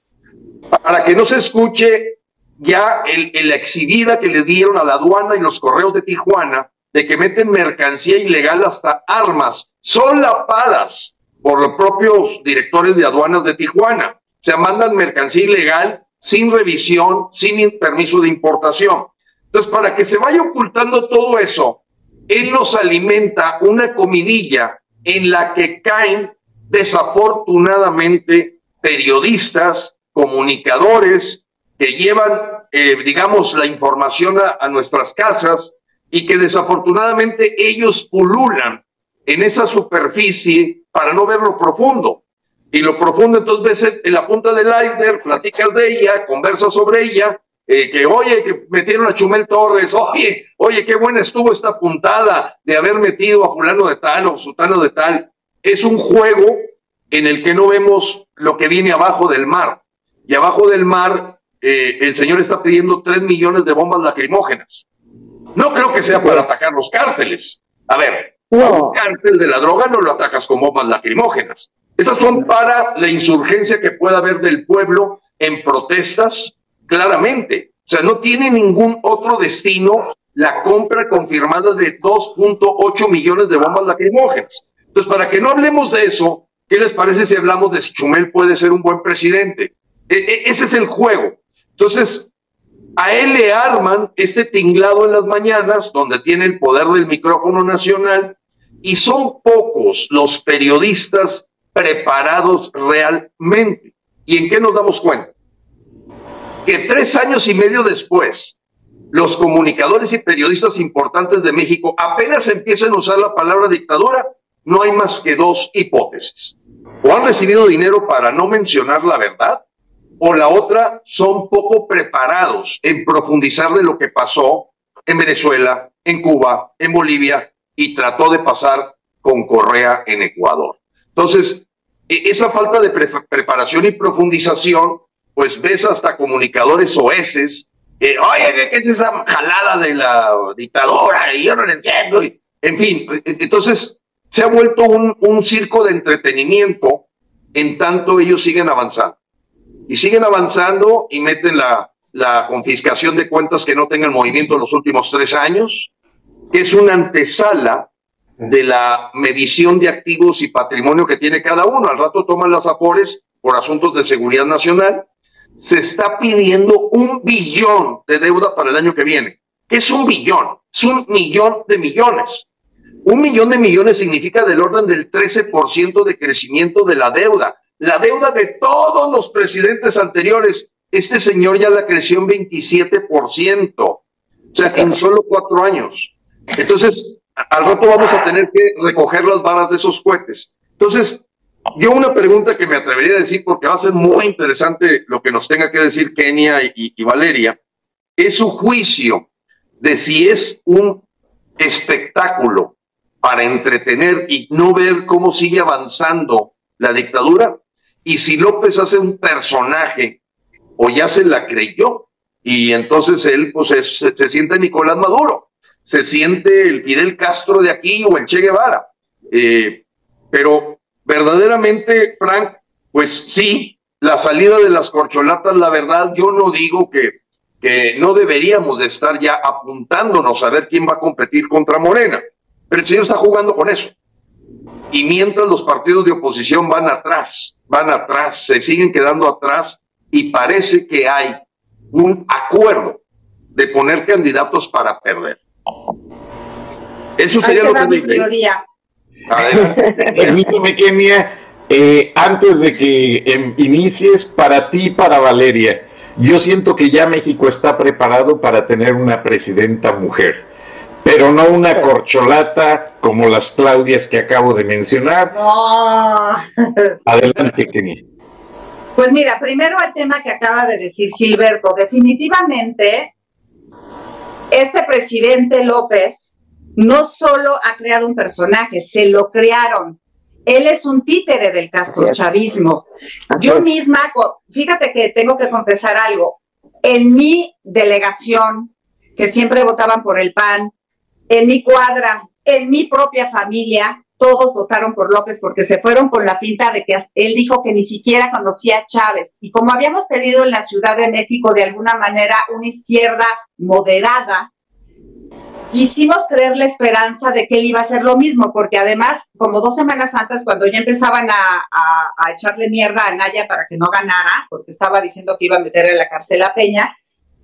Speaker 4: Para que no se escuche ya el, la exhibida que le dieron a la aduana y los correos de Tijuana de que meten mercancía ilegal hasta armas solapadas por los propios directores de aduanas de Tijuana. O sea, mandan mercancía ilegal sin revisión, sin permiso de importación. Entonces, para que se vaya ocultando todo eso, él nos alimenta una comidilla en la que caen desafortunadamente periodistas, comunicadores que llevan, eh, digamos, la información a, nuestras casas y que desafortunadamente ellos pululan en esa superficie para no ver lo profundo. Y lo profundo entonces ves en la punta del iceberg, platicas de ella, conversas sobre ella eh, que oye, que metieron a Chumel Torres, oye, oye, qué buena estuvo esta puntada de haber metido a fulano de tal o sutano de tal. Es un juego en el que no vemos lo que viene abajo del mar. Y abajo del mar, eh, el señor está pidiendo tres millones de bombas lacrimógenas. No creo que sea para atacar los cárteles. A ver, un cártel de la droga no lo atacas con bombas lacrimógenas. Esas son para la insurgencia que pueda haber del pueblo en protestas claramente. O sea, no tiene ningún otro destino la compra confirmada de 2.8 millones de bombas lacrimógenas. Entonces, para que no hablemos de eso, ¿qué les parece si hablamos de si Chumel puede ser un buen presidente? E, e, ese es el juego. Entonces, a él le arman este tinglado en las mañanas, donde tiene el poder del micrófono nacional, y son pocos los periodistas preparados realmente. ¿Y en qué nos damos cuenta? que tres años y medio después, los comunicadores y periodistas importantes de México apenas empiezan a usar la palabra dictadura, no hay más que dos hipótesis. O han recibido dinero para no mencionar la verdad, o la otra son poco preparados en profundizar de lo que pasó en Venezuela, en Cuba, en Bolivia y trató de pasar con Correa en Ecuador. Entonces, e-, esa falta de preparación y profundización pues ves hasta comunicadores oeces, que, oye, ¿qué es esa jalada de la dictadura? Y yo no lo entiendo. en fin, entonces se ha vuelto un circo de entretenimiento en tanto ellos siguen avanzando. Y siguen avanzando y meten la, confiscación de cuentas que no tengan movimiento en los últimos tres años, que es una antesala de la medición de activos y patrimonio que tiene cada uno. Al rato toman las afores por asuntos de seguridad nacional se está pidiendo un billón de deuda para el año que viene. ¿Qué es un billón? Es un millón de millones. Un millón de millones significa del orden del 13% de crecimiento de la deuda. La deuda de todos los presidentes anteriores, este señor ya la creció en 27%. O sea, en solo cuatro años. Entonces, al rato vamos a tener que recoger las varas de esos cohetes. Entonces, yo una pregunta que me atrevería a decir, porque va a ser muy interesante lo que nos tenga que decir Kenia y, Valeria, es su juicio de si es un espectáculo para entretener y no ver cómo sigue avanzando la dictadura, y si López hace un personaje o ya se la creyó. Y entonces él pues se, siente Nicolás Maduro, se siente el Fidel Castro de aquí o el Che Guevara. Eh, pero verdaderamente, Frank, pues sí, la salida de las corcholatas, la verdad, yo no digo que, que no deberíamos de estar ya apuntándonos a ver quién va a competir contra Morena, pero el señor está jugando con eso. Y mientras los partidos de oposición van atrás, van atrás, se siguen quedando atrás y parece que hay un acuerdo de poner candidatos para perder.
Speaker 2: Eso sería lo que me teoría.
Speaker 1: Permíteme, Kenia, eh, antes de que em, inicies, para ti, para Valeria, yo siento que ya México está preparado para tener una presidenta mujer, pero no una corcholata como las Claudias que acabo de mencionar. Adelante, Kenia.
Speaker 2: Pues mira, primero el tema que acaba de decir Gilberto. Definitivamente, este presidente López no solo ha creado un personaje, se lo crearon. Él es un títere del castrochavismo. Yo misma, fíjate que tengo que confesar algo. En mi delegación, que siempre votaban por el PAN, en mi cuadra, en mi propia familia, todos votaron por López porque se fueron con la finta de que él dijo que ni siquiera conocía a Chávez. Y como habíamos tenido en la Ciudad de México de alguna manera una izquierda moderada, quisimos creer la esperanza de que él iba a hacer lo mismo, porque además, como dos semanas antes, cuando ya empezaban a, a echarle mierda a Naya para que no ganara, porque estaba diciendo que iba a meter en la cárcel a Peña,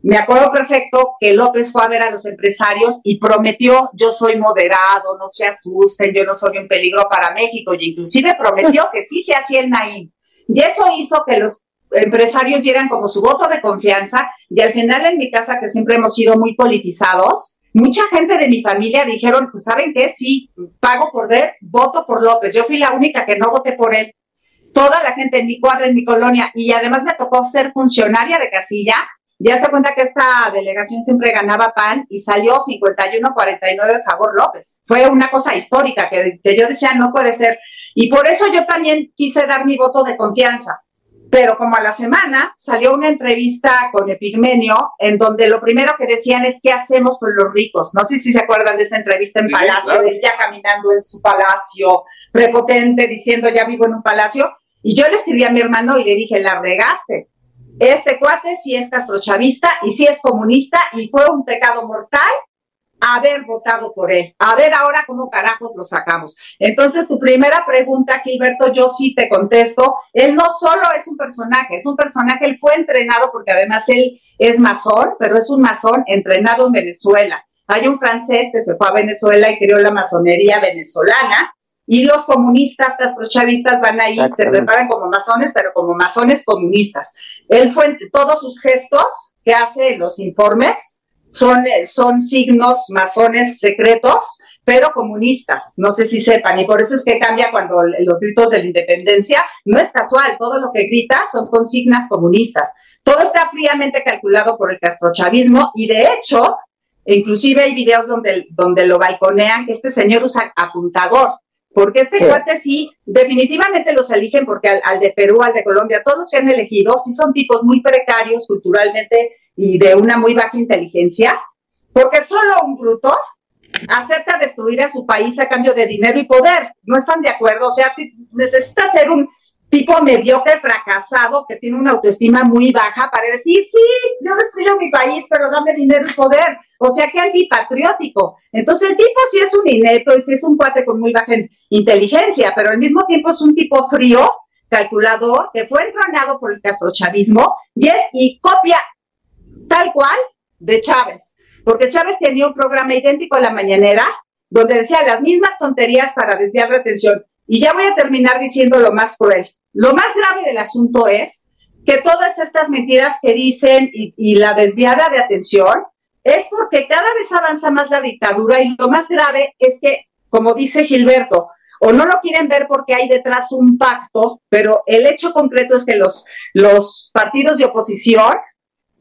Speaker 2: me acuerdo perfecto que López fue a ver a los empresarios y prometió, yo soy moderado, no se asusten, yo no soy un peligro para México, y inclusive prometió que sí se hacía el Naim. Y eso hizo que los empresarios dieran como su voto de confianza, y al final en mi casa, que siempre hemos sido muy politizados, mucha gente de mi familia dijeron, pues saben qué, sí, pago por ver, voto por López. Yo fui la única que no voté por él. Toda la gente en mi cuadra, en mi colonia, y además me tocó ser funcionaria de casilla, ya se cuenta que esta delegación siempre ganaba PAN y salió 51-49 a favor López. Fue una cosa histórica que, que, yo decía, no puede ser. Y por eso yo también quise dar mi voto de confianza. Pero como a la semana salió una entrevista con Epigmenio en donde lo primero que decían es qué hacemos con los ricos. No sé si se acuerdan de esa entrevista en Palacio, de él ya caminando en su palacio, prepotente, diciendo ya vivo en un palacio. Y yo le escribí a mi hermano y le dije, la regaste este cuate sí es castrochavista y sí es comunista y fue un pecado mortal haber votado por él. A ver ahora cómo carajos lo sacamos. Entonces, tu primera pregunta, Gilberto, yo sí te contesto. Él no solo es un personaje, es un personaje, él fue entrenado porque además él es masón, pero es un masón entrenado en Venezuela. Hay un francés que se fue a Venezuela y creó la masonería venezolana y los comunistas castrochavistas van ahí, se preparan como masones, pero como masones comunistas. Él fue, todos sus gestos que hace en los informes son, son signos masones secretos, pero comunistas, no sé si sepan, y por eso es que cambia cuando los gritos de la independencia, no es casual, todo lo que grita son consignas comunistas. Todo está fríamente calculado por el castrochavismo y de hecho, inclusive hay videos donde, donde lo balconean que este señor usa apuntador porque este cuate sí, definitivamente los eligen porque al, de Perú, al de Colombia, todos se han elegido, sí son tipos muy precarios culturalmente y de una muy baja inteligencia, porque solo un bruto acepta destruir a su país a cambio de dinero y poder. No están de acuerdo, o sea, necesita ser un tipo mediocre, fracasado, que tiene una autoestima muy baja para decir, sí, yo destruyo mi país, pero dame dinero y poder. O sea, que antipatriótico. Entonces, el tipo sí es un inepto y sí es un cuate con muy baja inteligencia, pero al mismo tiempo es un tipo frío, calculador, que fue entrenado por el castrochavismo y es y copia tal cual de Chávez. Porque Chávez tenía un programa idéntico a la mañanera, donde decía las mismas tonterías para desviar la atención. Y ya voy a terminar diciendo lo más cruel. Lo más grave del asunto es que todas estas mentiras que dicen y, la desviada de atención es porque cada vez avanza más la dictadura y lo más grave es que, como dice Gilberto, o no lo quieren ver porque hay detrás un pacto, pero el hecho concreto es que los, los partidos de oposición,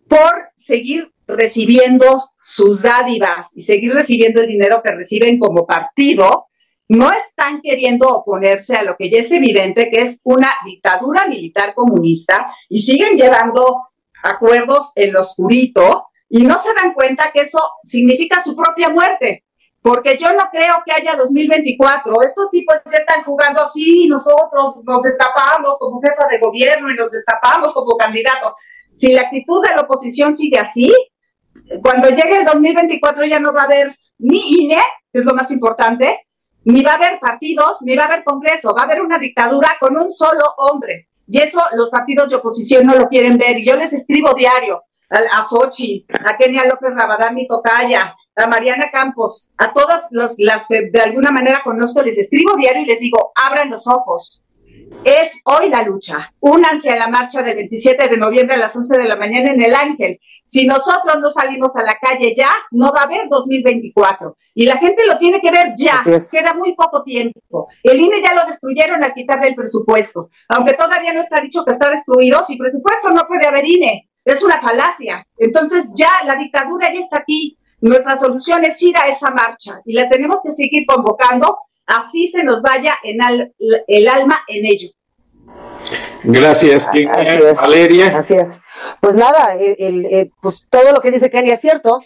Speaker 2: por seguir recibiendo sus dádivas y seguir recibiendo el dinero que reciben como partido, no están queriendo oponerse a lo que ya es evidente que es una dictadura militar comunista y siguen llevando acuerdos en lo oscurito y no se dan cuenta que eso significa su propia muerte. Porque yo no creo que haya 2024. Estos tipos ya están jugando así, nosotros nos destapamos como jefa de gobierno y nos destapamos como candidato. Si la actitud de la oposición sigue así, cuando llegue el 2024 ya no va a haber ni INE, que es lo más importante, ni va a haber partidos, ni va a haber congreso, va a haber una dictadura con un solo hombre. Y eso los partidos de oposición no lo quieren ver. Yo les escribo diario a, Sochi, a Kenia López Rabadán, mi tocaya, a Mariana Campos, a todas las que de alguna manera conozco, les escribo diario y les digo, abran los ojos, es hoy la lucha. Únanse a la marcha del 27 de noviembre a las 11 de la mañana en el Ángel. Si nosotros no salimos a la calle ya, no va a haber 2024. Y la gente lo tiene que ver ya. Queda muy poco tiempo. El INE ya lo destruyeron al quitarle el presupuesto. Aunque todavía no está dicho que está destruido, si presupuesto no puede haber INE. Es una falacia. Entonces ya la dictadura ya está aquí. Nuestra solución es ir a esa marcha y la tenemos que seguir convocando así se nos vaya en el alma en ello.
Speaker 1: Gracias, Valeria.
Speaker 3: Así es. Pues nada, el, pues todo lo que dice Kenia es cierto.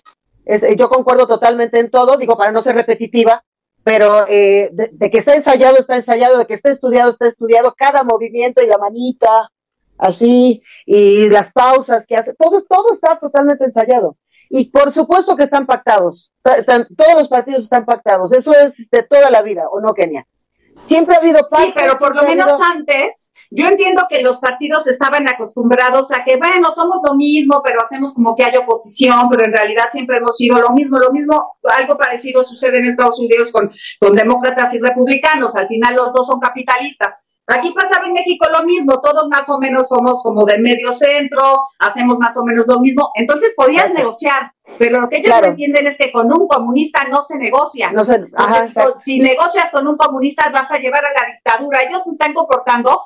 Speaker 3: Es, yo concuerdo totalmente en todo, digo, para no ser repetitiva, pero eh, de, que está ensayado, está ensayado, de que está estudiado, está estudiado, cada movimiento y la manita, así, y las pausas que hace, todo, todo está totalmente ensayado. Y por supuesto que están pactados. Todos los partidos están pactados. Eso es de toda la vida, ¿o no, Kenia? Siempre ha habido
Speaker 2: pactos. Sí, pero por lo menos antes, yo entiendo que los partidos estaban acostumbrados a que, bueno, somos lo mismo, pero hacemos como que hay oposición, pero en realidad siempre hemos sido lo mismo. Lo mismo, algo parecido sucede en Estados Unidos con, con demócratas y republicanos. Al final los dos son capitalistas. Aquí pasaba en México lo mismo, todos más o menos somos como del medio centro, hacemos más o menos lo mismo, entonces podías negociar, pero lo que ellos no entienden es que con un comunista no se negocia. No se, si negocias con un comunista vas a llevar a la dictadura. Ellos se están comportando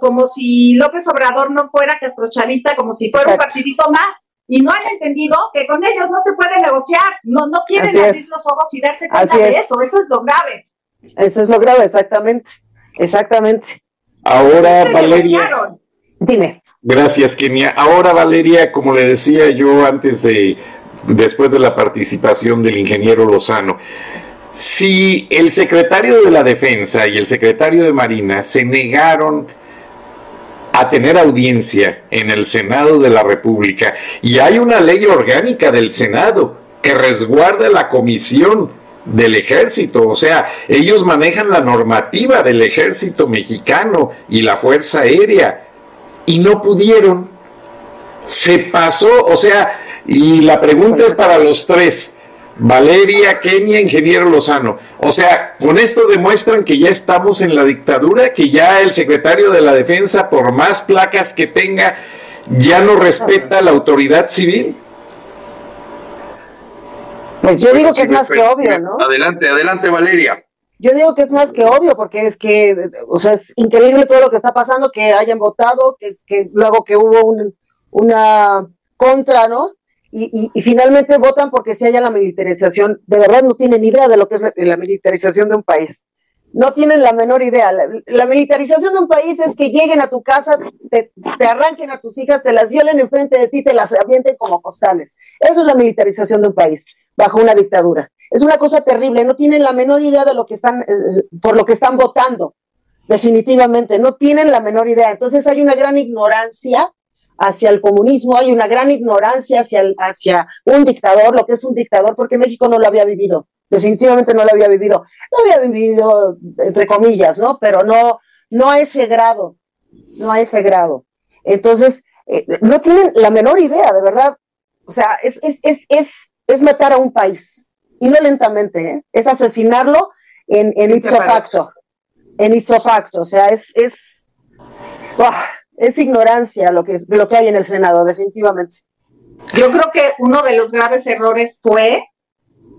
Speaker 2: como si López Obrador no fuera castrochavista, como si fuera un partidito más. Y no han entendido que con ellos no se puede negociar, no, no quieren abrir los ojos y darse cuenta de eso, eso es lo grave.
Speaker 3: Eso es lo grave, exactamente. Exactamente.
Speaker 1: Ahora, Valeria.
Speaker 3: Dime.
Speaker 1: Gracias, Kenia. Ahora, Valeria, como le decía yo antes de, después de la participación del ingeniero Lozano, si el secretario de la Defensa y el secretario de Marina se negaron a tener audiencia en el Senado de la República y hay una ley orgánica del Senado que resguarda la comisión del ejército, o sea, ellos manejan la normativa del ejército mexicano y la Fuerza Aérea y no pudieron. Se pasó, o sea, y la pregunta es para los tres, Valeria, Kenia, Ingeniero Lozano. O sea, con esto demuestran que ya estamos en la dictadura, que ya el secretario de la Defensa, por más placas que tenga, ya no respeta la autoridad civil.
Speaker 3: Pues yo digo que es más que obvio, ¿no?
Speaker 4: Adelante, adelante, Valeria.
Speaker 3: Yo digo que es más que obvio, porque es que, o sea, es increíble todo lo que está pasando, que hayan votado, que, que luego que hubo una contra, ¿no? Y, finalmente votan porque se haya la militarización. De verdad no tienen idea de lo que es la, militarización de un país. No tienen la menor idea. La, militarización de un país es que lleguen a tu casa, te, arranquen a tus hijas, te las violen enfrente de ti, te las avienten como postales. Eso es la militarización de un país bajo una dictadura. Es una cosa terrible, no tienen la menor idea de lo que están, eh, por lo que están votando, definitivamente, no tienen la menor idea. Entonces hay una gran ignorancia hacia el comunismo, hay una gran ignorancia hacia, hacia un dictador, lo que es un dictador, porque México no lo había vivido, definitivamente no lo había vivido. No había vivido, entre comillas, ¿no? Pero no, no a ese grado, no a ese grado. Entonces, eh, no tienen la menor idea, de verdad. O sea, es, es, es, es es matar a un país. Y no lentamente, ¿eh? es asesinarlo en, en ipso facto. En ipso facto. O sea, es, es, es ignorancia lo que, es, lo que hay en el Senado, definitivamente.
Speaker 2: Yo creo que uno de los graves errores fue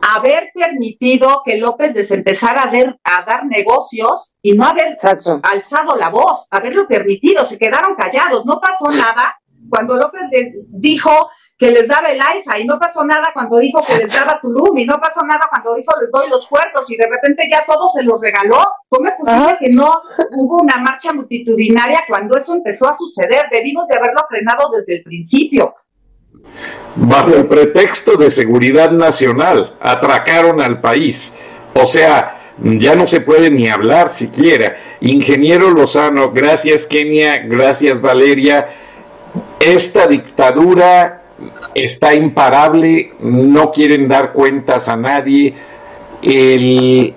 Speaker 2: haber permitido que López les empezara a, a dar negocios y no haber alzado la voz, haberlo permitido, se quedaron callados, no pasó nada cuando López dijo que les daba el AIFA y no pasó nada cuando dijo que les daba Tulum y no pasó nada cuando dijo les doy los puertos y de repente ya todo se los regaló. ¿Cómo es posible que no hubo una marcha multitudinaria cuando eso empezó a suceder? Debimos de haberlo frenado desde el principio.
Speaker 1: Bajo el pretexto de seguridad nacional, atracaron al país. O sea, ya no se puede ni hablar siquiera. Ingeniero Lozano, gracias Kenia, gracias Valeria. Esta dictadura está imparable, no quieren dar cuentas a nadie. El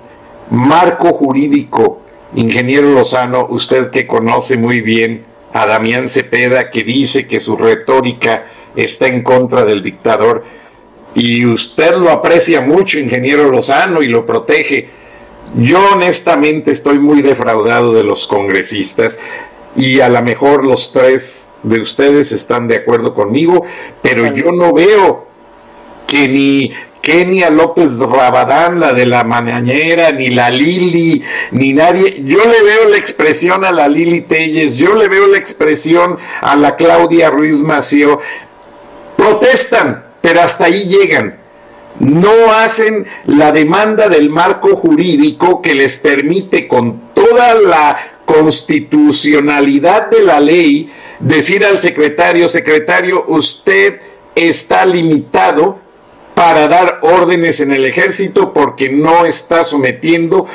Speaker 1: marco jurídico, ingeniero Lozano, usted que conoce muy bien a Damián Cepeda, que dice que su retórica está en contra del dictador, y usted lo aprecia mucho, ingeniero Lozano, y lo protege. Yo honestamente estoy muy defraudado de los congresistas y a lo mejor los tres de ustedes están de acuerdo conmigo, pero yo no veo que ni Kenia López Rabadán, la de la mañanera, ni la Lili, ni nadie. Yo le veo la expresión a la Lili Telles, yo le veo la expresión a la Claudia Ruiz Mació. Protestan, pero hasta ahí llegan. No hacen la demanda del marco jurídico que les permite con toda la constitucionalidad de la ley decir al secretario, secretario, usted está limitado para dar órdenes en el ejército porque no está sometiendo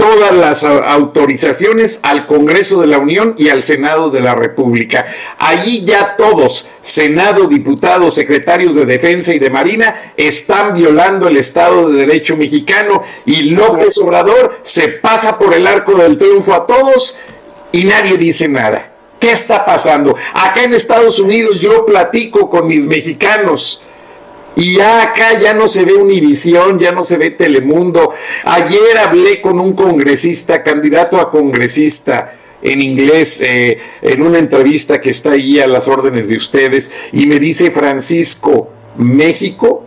Speaker 1: todas las autorizaciones al Congreso de la Unión y al Senado de la República. Allí ya todos, Senado, diputados, secretarios de Defensa y de Marina, están violando el Estado de Derecho mexicano y López Obrador se pasa por el arco del triunfo a todos y nadie dice nada. ¿Qué está pasando? Acá en Estados Unidos yo platico con mis mexicanos y ya acá ya no se ve Univisión, ya no se ve Telemundo. Ayer hablé con un congresista, candidato a congresista en inglés, eh, en una entrevista que está ahí a las órdenes de ustedes, y me dice Francisco, México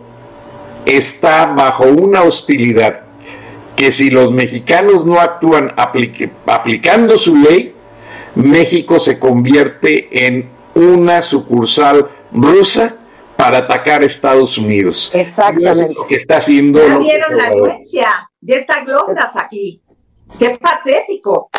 Speaker 1: está bajo una hostilidad que si los mexicanos no actúan aplicando su ley, México se convierte en una sucursal rusa para atacar a Estados Unidos.
Speaker 3: Exactamente.
Speaker 1: lo que está haciendo.
Speaker 2: Ya vieron la anuencia, ya está Glondas aquí. Qué patético.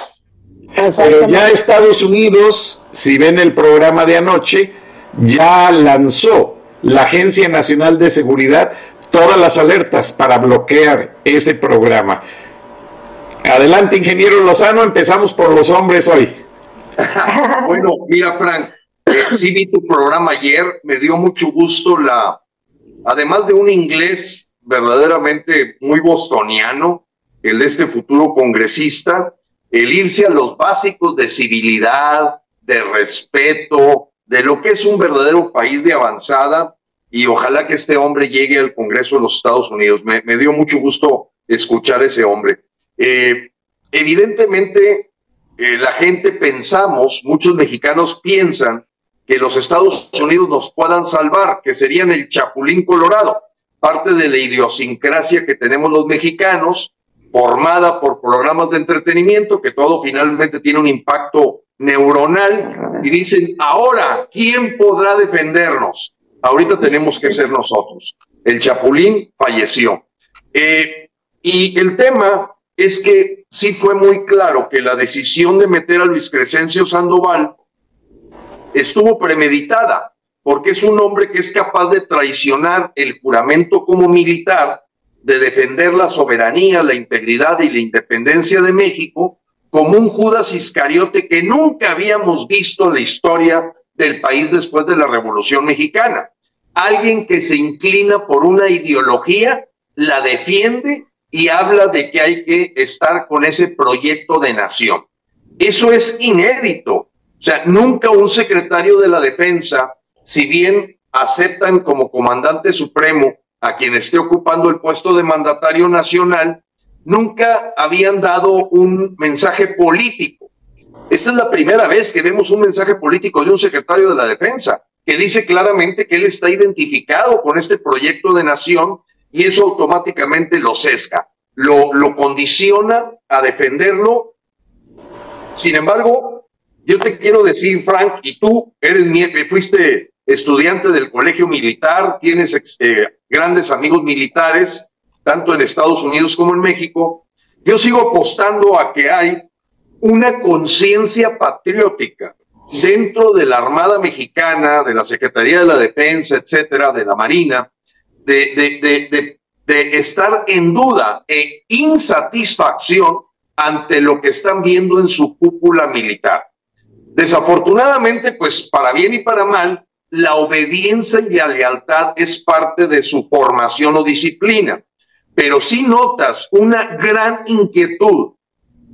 Speaker 1: Pero ya Estados Unidos, si ven el programa de anoche, ya lanzó la Agencia Nacional de Seguridad todas las alertas para bloquear ese programa. Adelante, ingeniero Lozano, empezamos por los hombres hoy.
Speaker 4: bueno, mira, Frank, sí vi tu programa ayer, me dio mucho gusto la, además de un inglés verdaderamente muy bostoniano, el de este futuro congresista, el irse a los básicos de civilidad, de respeto, de lo que es un verdadero país de avanzada, y ojalá que este hombre llegue al Congreso de los Estados Unidos. Me, dio mucho gusto escuchar a ese hombre. Eh, evidentemente, eh, la gente pensamos, muchos mexicanos piensan que los Estados Unidos nos puedan salvar, que serían el chapulín colorado, parte de la idiosincrasia que tenemos los mexicanos, formada por programas de entretenimiento, que todo finalmente tiene un impacto neuronal, y dicen, ahora, ¿quién podrá defendernos? Ahorita tenemos que ser nosotros. El chapulín falleció. Eh, y el tema es que sí fue muy claro que la decisión de meter a Luis Crescencio Sandoval estuvo premeditada, porque es un hombre que es capaz de traicionar el juramento como militar, de defender la soberanía, la integridad y la independencia de México, como un Judas Iscariote que nunca habíamos visto en la historia del país después de la Revolución Mexicana. Alguien que se inclina por una ideología, la defiende y habla de que hay que estar con ese proyecto de nación. Eso es inédito. O sea, nunca un secretario de la defensa, si bien aceptan como comandante supremo a quien esté ocupando el puesto de mandatario nacional, nunca habían dado un mensaje político. Esta es la primera vez que vemos un mensaje político de un secretario de la defensa, que dice claramente que él está identificado con este proyecto de nación y eso automáticamente lo sesga, lo, lo condiciona a defenderlo. Sin embargo, yo te quiero decir, Frank, y tú eres fuiste estudiante del colegio militar, tienes eh, grandes amigos militares, tanto en Estados Unidos como en México. Yo sigo apostando a que hay una conciencia patriótica dentro de la Armada Mexicana, de la Secretaría de la Defensa, etcétera, de la Marina, de, de estar en duda e insatisfacción ante lo que están viendo en su cúpula militar. Desafortunadamente, pues para bien y para mal, la obediencia y la lealtad es parte de su formación o disciplina. Pero si notas una gran inquietud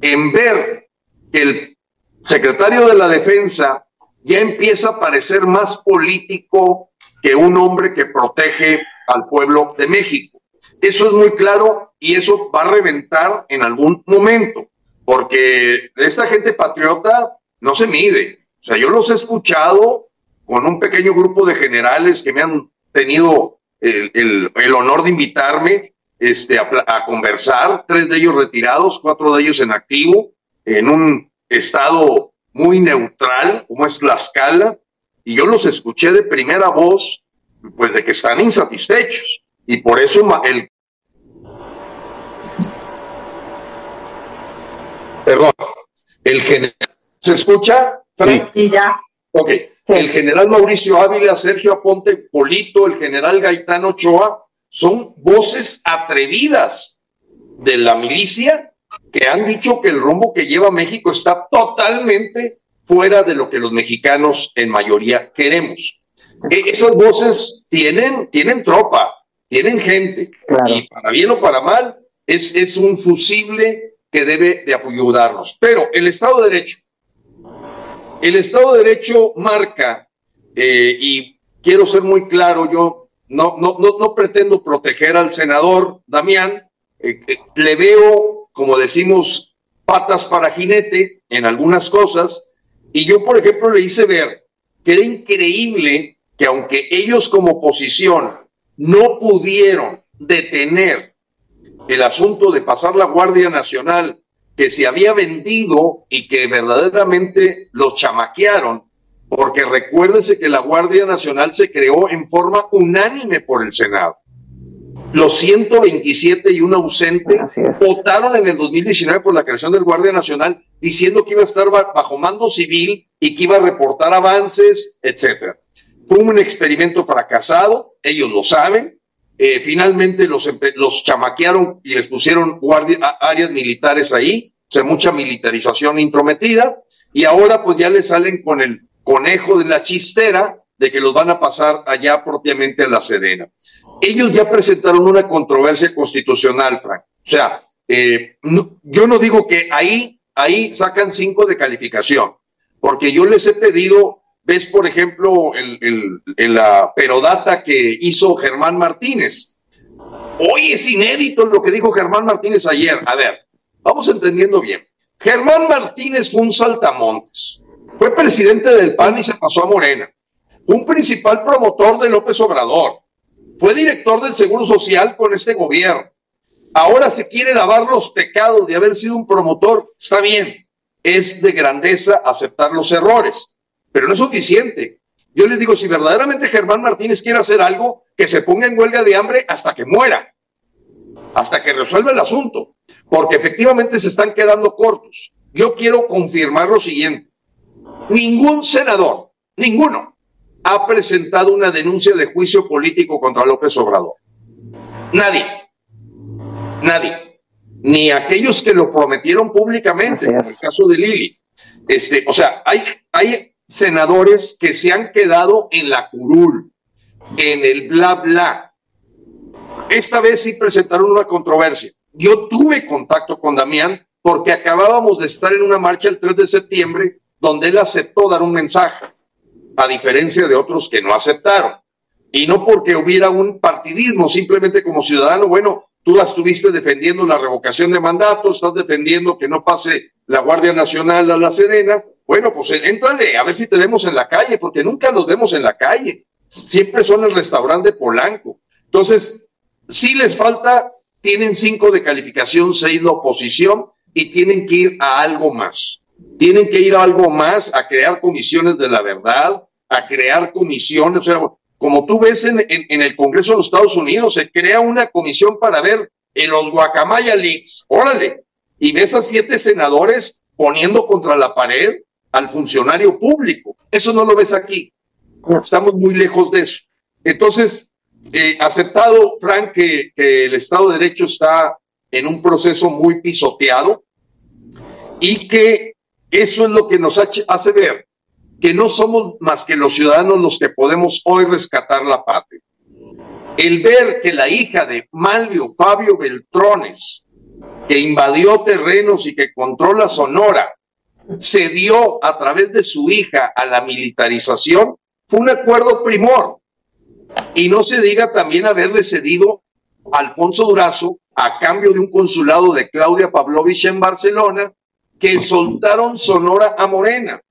Speaker 4: en ver que el secretario de la defensa ya empieza a parecer más político que un hombre que protege al pueblo de México. Eso es muy claro y eso va a reventar en algún momento, porque esta gente patriota no se mide. O sea, yo los he escuchado con un pequeño grupo de generales que me han tenido el, honor de invitarme este, a, a, conversar, tres de ellos retirados, cuatro de ellos en activo, en un estado muy neutral, como es la escala, y yo los escuché de primera voz, pues de que están insatisfechos. Y por eso el... Perdón, el general... ¿Se escucha?
Speaker 2: Y ya.
Speaker 4: Ok. El general Mauricio Ávila, Sergio Aponte, Polito, el general Gaitán Ochoa, son voces atrevidas de la milicia que han dicho que el rumbo que lleva México está totalmente fuera de lo que los mexicanos en mayoría queremos. E, esas voces tienen, tienen tropa, tienen gente, y para bien o para mal, es, es un fusible que debe de ayudarnos. Pero el Estado de Derecho, el Estado de Derecho marca, eh, y quiero ser muy claro, yo no, no, no, no pretendo proteger al senador Damián, eh, eh, le veo, como decimos, patas para jinete en algunas cosas, y yo, por ejemplo, le hice ver que era increíble que aunque ellos como oposición no pudieron detener el asunto de pasar la Guardia Nacional que se había vendido y que verdaderamente los chamaquearon, porque recuérdese que la Guardia Nacional se creó en forma unánime por el Senado. Los 127 y un ausente votaron en el 2019 por la creación del Guardia Nacional diciendo que iba a estar bajo mando civil y que iba a reportar avances, etcétera. Fue un experimento fracasado, ellos lo saben, eh, finalmente los, los chamaquearon y les pusieron áreas militares ahí, o sea, mucha militarización intrometida, y ahora pues ya le salen con el conejo de la chistera de que los van a pasar allá propiamente a la Sedena. Ellos ya presentaron una controversia constitucional, Frank. O sea, eh, yo no digo que ahí, ahí sacan cinco de calificación, porque yo les he pedido ves, por ejemplo, el, la perodata que hizo Germán Martínez. Hoy es inédito lo que dijo Germán Martínez ayer. A ver, vamos entendiendo bien. Germán Martínez fue un saltamontes. Fue presidente del PAN y se pasó a Morena. Fue un principal promotor de López Obrador. Fue director del Seguro Social con este gobierno. Ahora se quiere lavar los pecados de haber sido un promotor. Está bien. Es de grandeza aceptar los errores pero no es suficiente. Yo les digo, si verdaderamente Germán Martínez quiere hacer algo, que se ponga en huelga de hambre hasta que muera, hasta que resuelva el asunto, porque efectivamente se están quedando cortos. Yo quiero confirmar lo siguiente. Ningún senador, ninguno, ha presentado una denuncia de juicio político contra López Obrador. Nadie. Nadie. Ni aquellos que lo prometieron públicamente, en el caso de Lili. Este, o sea, hay, hay senadores que se han quedado en la curul, en el bla bla. Esta vez sí presentaron una controversia. Yo tuve contacto con Damián porque acabábamos de estar en una marcha el 3 de septiembre donde él aceptó dar un mensaje, a diferencia de otros que no aceptaron. Y no porque hubiera un partidismo, simplemente como ciudadano, bueno, tú estuviste defendiendo la revocación de mandato, estás defendiendo que no pase la Guardia Nacional a la Sedena, bueno, pues éntrale, a ver si te vemos en la calle, porque nunca nos vemos en la calle. Siempre son el restaurante Polanco. Entonces, si les falta, tienen cinco de calificación, seis de oposición y tienen que ir a algo más. Tienen que ir a algo más, a crear comisiones de la verdad, a crear comisiones, o sea, como tú ves en, el Congreso de los Estados Unidos, se crea una comisión para ver en los Guacamaya Leaks, órale, y ves a siete senadores poniendo contra la pared al funcionario público. Eso no lo ves aquí. Estamos muy lejos de eso. Entonces, eh, aceptado, Frank, que, que el Estado de Derecho está en un proceso muy pisoteado y que eso es lo que nos hace ver que no somos más que los ciudadanos los que podemos hoy rescatar la patria. El ver que la hija de Malvio Fabio Beltrones, que invadió terrenos y que controla Sonora, se dio a través de su hija a la militarización, fue un acuerdo primor. Y no se diga también haberle cedido Alfonso Durazo a cambio de un consulado de Claudia Pavlovich en Barcelona, que soltaron Sonora a Morena.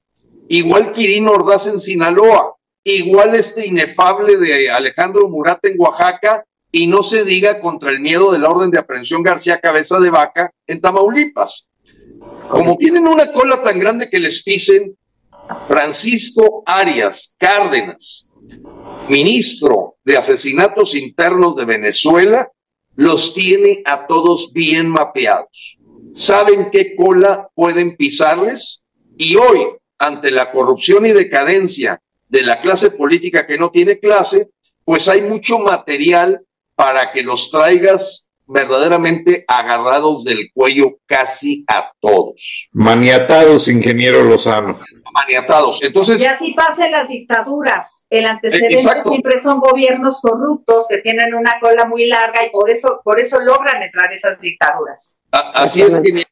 Speaker 4: Igual Quirino Ordaz en Sinaloa, igual este inefable de Alejandro Murat en Oaxaca, y no se diga contra el miedo de la orden de aprehensión García Cabeza de Vaca en Tamaulipas. Como tienen una cola tan grande que les pisen, Francisco Arias Cárdenas, ministro de Asesinatos Internos de Venezuela, los tiene a todos bien mapeados. Saben qué cola pueden pisarles y hoy ante la corrupción y decadencia de la clase política que no tiene clase, pues hay mucho material para que los traigas verdaderamente agarrados del cuello casi a todos.
Speaker 1: Maniatados, ingeniero Lozano.
Speaker 4: Maniatados. Entonces.
Speaker 2: Y así pasan las dictaduras. El antecedente siempre son gobiernos corruptos que tienen una cola muy larga y por eso, por eso logran entrar esas dictaduras.
Speaker 4: así es, que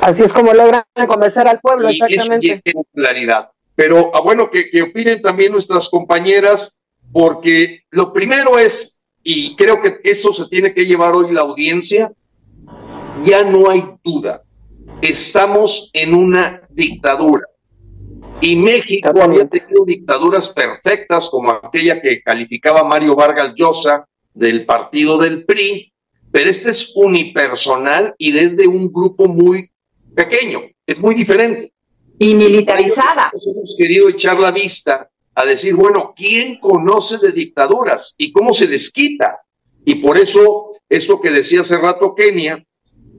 Speaker 3: Así es como logran convencer al pueblo, exactamente.
Speaker 4: claridad. Pero ah, bueno, que, que opinen también nuestras compañeras, porque lo primero es, y creo que eso se tiene que llevar hoy la audiencia, ya no hay duda, estamos en una dictadura. Y México había tenido dictaduras perfectas como aquella que calificaba Mario Vargas Llosa del partido del PRI, pero este es unipersonal y desde un grupo muy pequeño, es muy diferente.
Speaker 2: Y militarizada.
Speaker 4: Hemos querido echar la vista a decir, bueno, ¿quién conoce de dictaduras y cómo se les quita? Y por eso, esto que decía hace rato Kenia,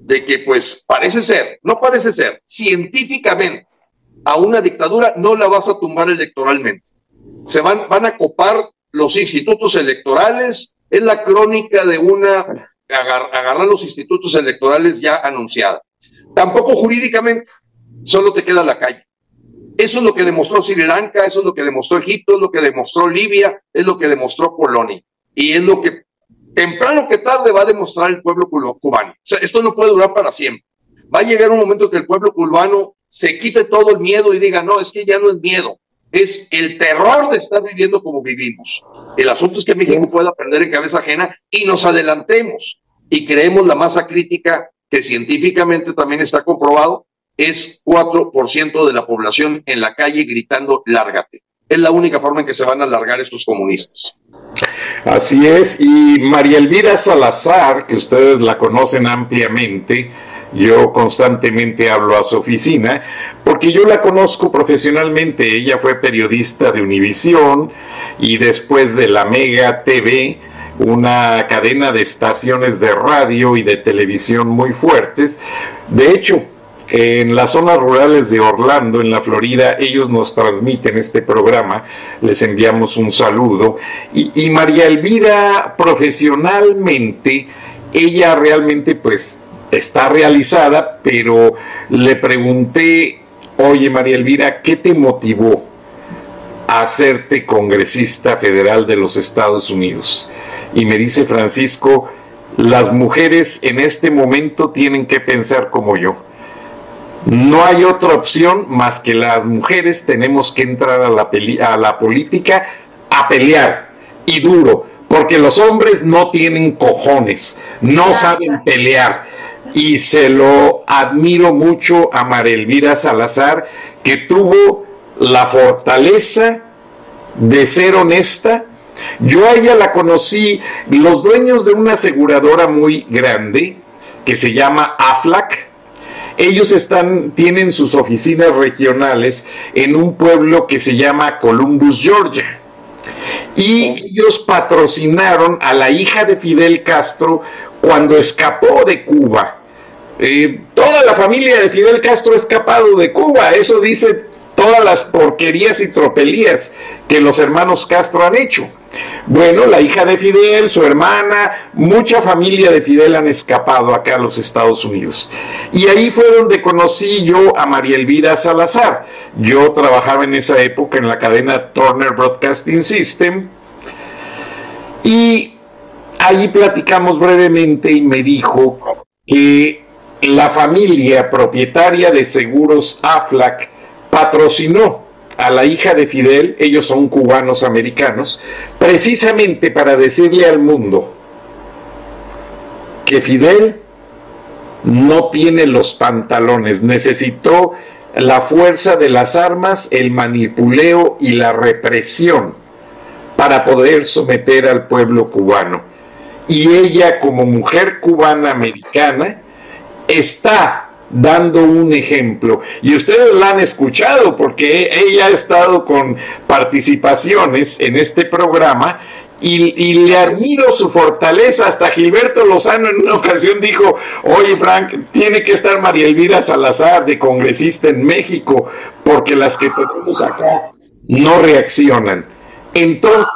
Speaker 4: de que pues parece ser, no parece ser, científicamente, a una dictadura no la vas a tumbar electoralmente. Se van, van a copar los institutos electorales, es la crónica de una, agarrar los institutos electorales ya anunciada. Tampoco jurídicamente, solo te queda la calle. Eso es lo que demostró Sri Lanka, eso es lo que demostró Egipto, es lo que demostró Libia, es lo que demostró Polonia. Y es lo que temprano que tarde va a demostrar el pueblo cubano. O sea, esto no puede durar para siempre. Va a llegar un momento que el pueblo cubano se quite todo el miedo y diga, no, es que ya no es miedo, es el terror de estar viviendo como vivimos. El asunto es que México pueda aprender en cabeza ajena y nos adelantemos y creemos la masa crítica que científicamente también está comprobado, es 4% de la población en la calle gritando lárgate. Es la única forma en que se van a largar estos comunistas.
Speaker 1: Así es, y María Elvira Salazar, que ustedes la conocen ampliamente, yo constantemente hablo a su oficina, porque yo la conozco profesionalmente, ella fue periodista de Univisión y después de la Mega TV, una cadena de estaciones de radio y de televisión muy fuertes. De hecho, en las zonas rurales de Orlando, en la Florida, ellos nos transmiten este programa, les enviamos un saludo. Y, María Elvira, profesionalmente, ella realmente pues está realizada, pero le pregunté, oye María Elvira, ¿qué te motivó a hacerte congresista federal de los Estados Unidos? Y me dice Francisco, las mujeres en este momento tienen que pensar como yo. No hay otra opción más que las mujeres tenemos que entrar a la, a la política a pelear y duro, porque los hombres no tienen cojones, no saben pelear. Y se lo admiro mucho a María Elvira Salazar, que tuvo la fortaleza de ser honesta, yo a ella la conocí, los dueños de una aseguradora muy grande que se llama AFLAC, Ellos están, tienen sus oficinas regionales en un pueblo que se llama Columbus, Georgia. Y ellos patrocinaron a la hija de Fidel Castro cuando escapó de Cuba. Eh, toda la familia de Fidel Castro ha escapado de Cuba, eso dice todas las porquerías y tropelías que los hermanos Castro han hecho. Bueno, la hija de Fidel, su hermana, mucha familia de Fidel han escapado acá a los Estados Unidos. Y ahí fue donde conocí yo a María Elvira Salazar. Yo trabajaba en esa época en la cadena Turner Broadcasting System. Y ahí platicamos brevemente y me dijo que la familia propietaria de seguros AFLAC patrocinó a la hija de Fidel, ellos son cubanos americanos, precisamente para decirle al mundo que Fidel no tiene los pantalones, necesitó la fuerza de las armas, el manipuleo y la represión para poder someter al pueblo cubano. Y ella como mujer cubana americana está dando un ejemplo. Y ustedes la han escuchado porque ella ha estado con participaciones en este programa y, le admiro su fortaleza. Hasta Gilberto Lozano en una ocasión dijo, oye Frank, tiene que estar María Elvira Salazar de congresista en México porque las que tenemos acá no reaccionan. Entonces,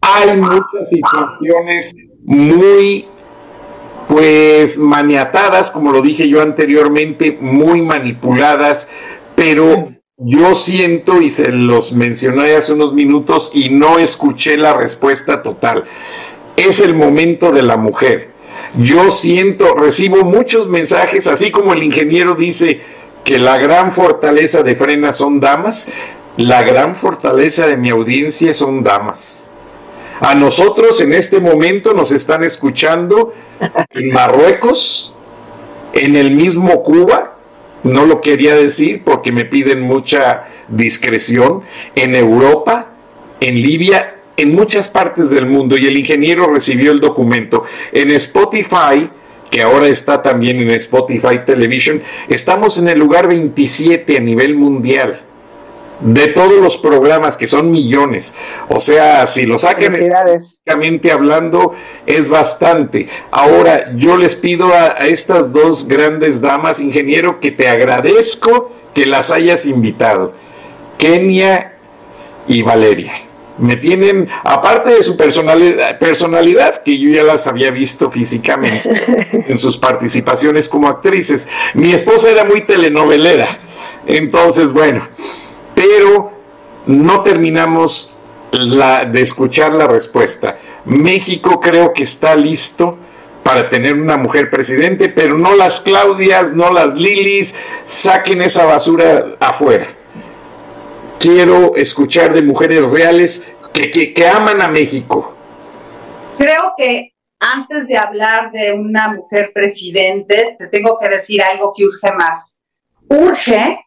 Speaker 1: hay muchas situaciones muy pues maniatadas, como lo dije yo anteriormente, muy manipuladas, pero yo siento, y se los mencioné hace unos minutos, y no escuché la respuesta total, es el momento de la mujer. Yo siento, recibo muchos mensajes, así como el ingeniero dice que la gran fortaleza de Frena son damas, la gran fortaleza de mi audiencia son damas. A nosotros en este momento nos están escuchando en Marruecos, en el mismo Cuba, no lo quería decir porque me piden mucha discreción, en Europa, en Libia, en muchas partes del mundo y el ingeniero recibió el documento. En Spotify, que ahora está también en Spotify Television, estamos en el lugar 27 a nivel mundial de todos los programas, que son millones. O sea, si lo sacan específicamente hablando, es bastante. Ahora, yo les pido a, estas dos grandes damas, ingeniero, que te agradezco que las hayas invitado. Kenia y Valeria. Me tienen, aparte de su personalidad, personalidad, que yo ya las había visto físicamente en sus participaciones como actrices, mi esposa era muy telenovelera. Entonces, bueno, pero no terminamos de escuchar la respuesta. México creo que está listo para tener una mujer presidente, pero no las Claudias, no las Lilis, saquen esa basura afuera. Quiero escuchar de mujeres reales que, que aman a México.
Speaker 2: Creo que antes de hablar de una mujer presidente, te tengo que decir algo que urge más. Urge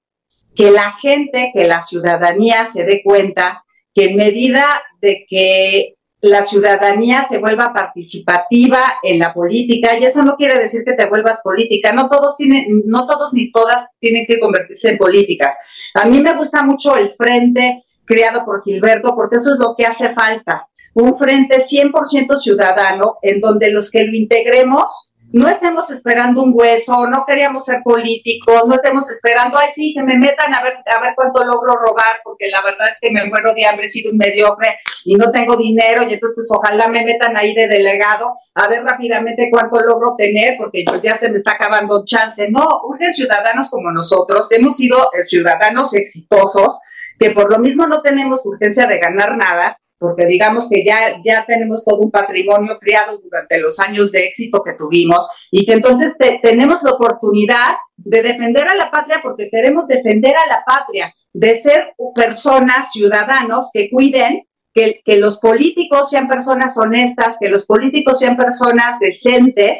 Speaker 2: que la gente, que la ciudadanía se dé cuenta que en medida de que la ciudadanía se vuelva participativa en la política, y eso no quiere decir que te vuelvas política, no todos tienen, no todos ni todas tienen que convertirse en políticas. A mí me gusta mucho el frente creado por Gilberto, porque eso es lo que hace falta, un frente 100% ciudadano en donde los que lo integremos no estemos esperando un hueso, no queríamos ser políticos, no estemos esperando, ay sí, que me metan a ver, a ver cuánto logro robar, porque la verdad es que me muero de hambre, he sido un mediocre y no tengo dinero, y entonces pues ojalá me metan ahí de delegado a ver rápidamente cuánto logro tener, porque pues ya se me está acabando chance. No, urgen ciudadanos como nosotros, hemos sido eh, ciudadanos exitosos, que por lo mismo no tenemos urgencia de ganar nada, porque digamos que ya, ya tenemos todo un patrimonio creado durante los años de éxito que tuvimos y que entonces tenemos la oportunidad de defender a la patria porque queremos defender a la patria, de ser personas, ciudadanos que cuiden que, que los políticos sean personas honestas, que los políticos sean personas decentes.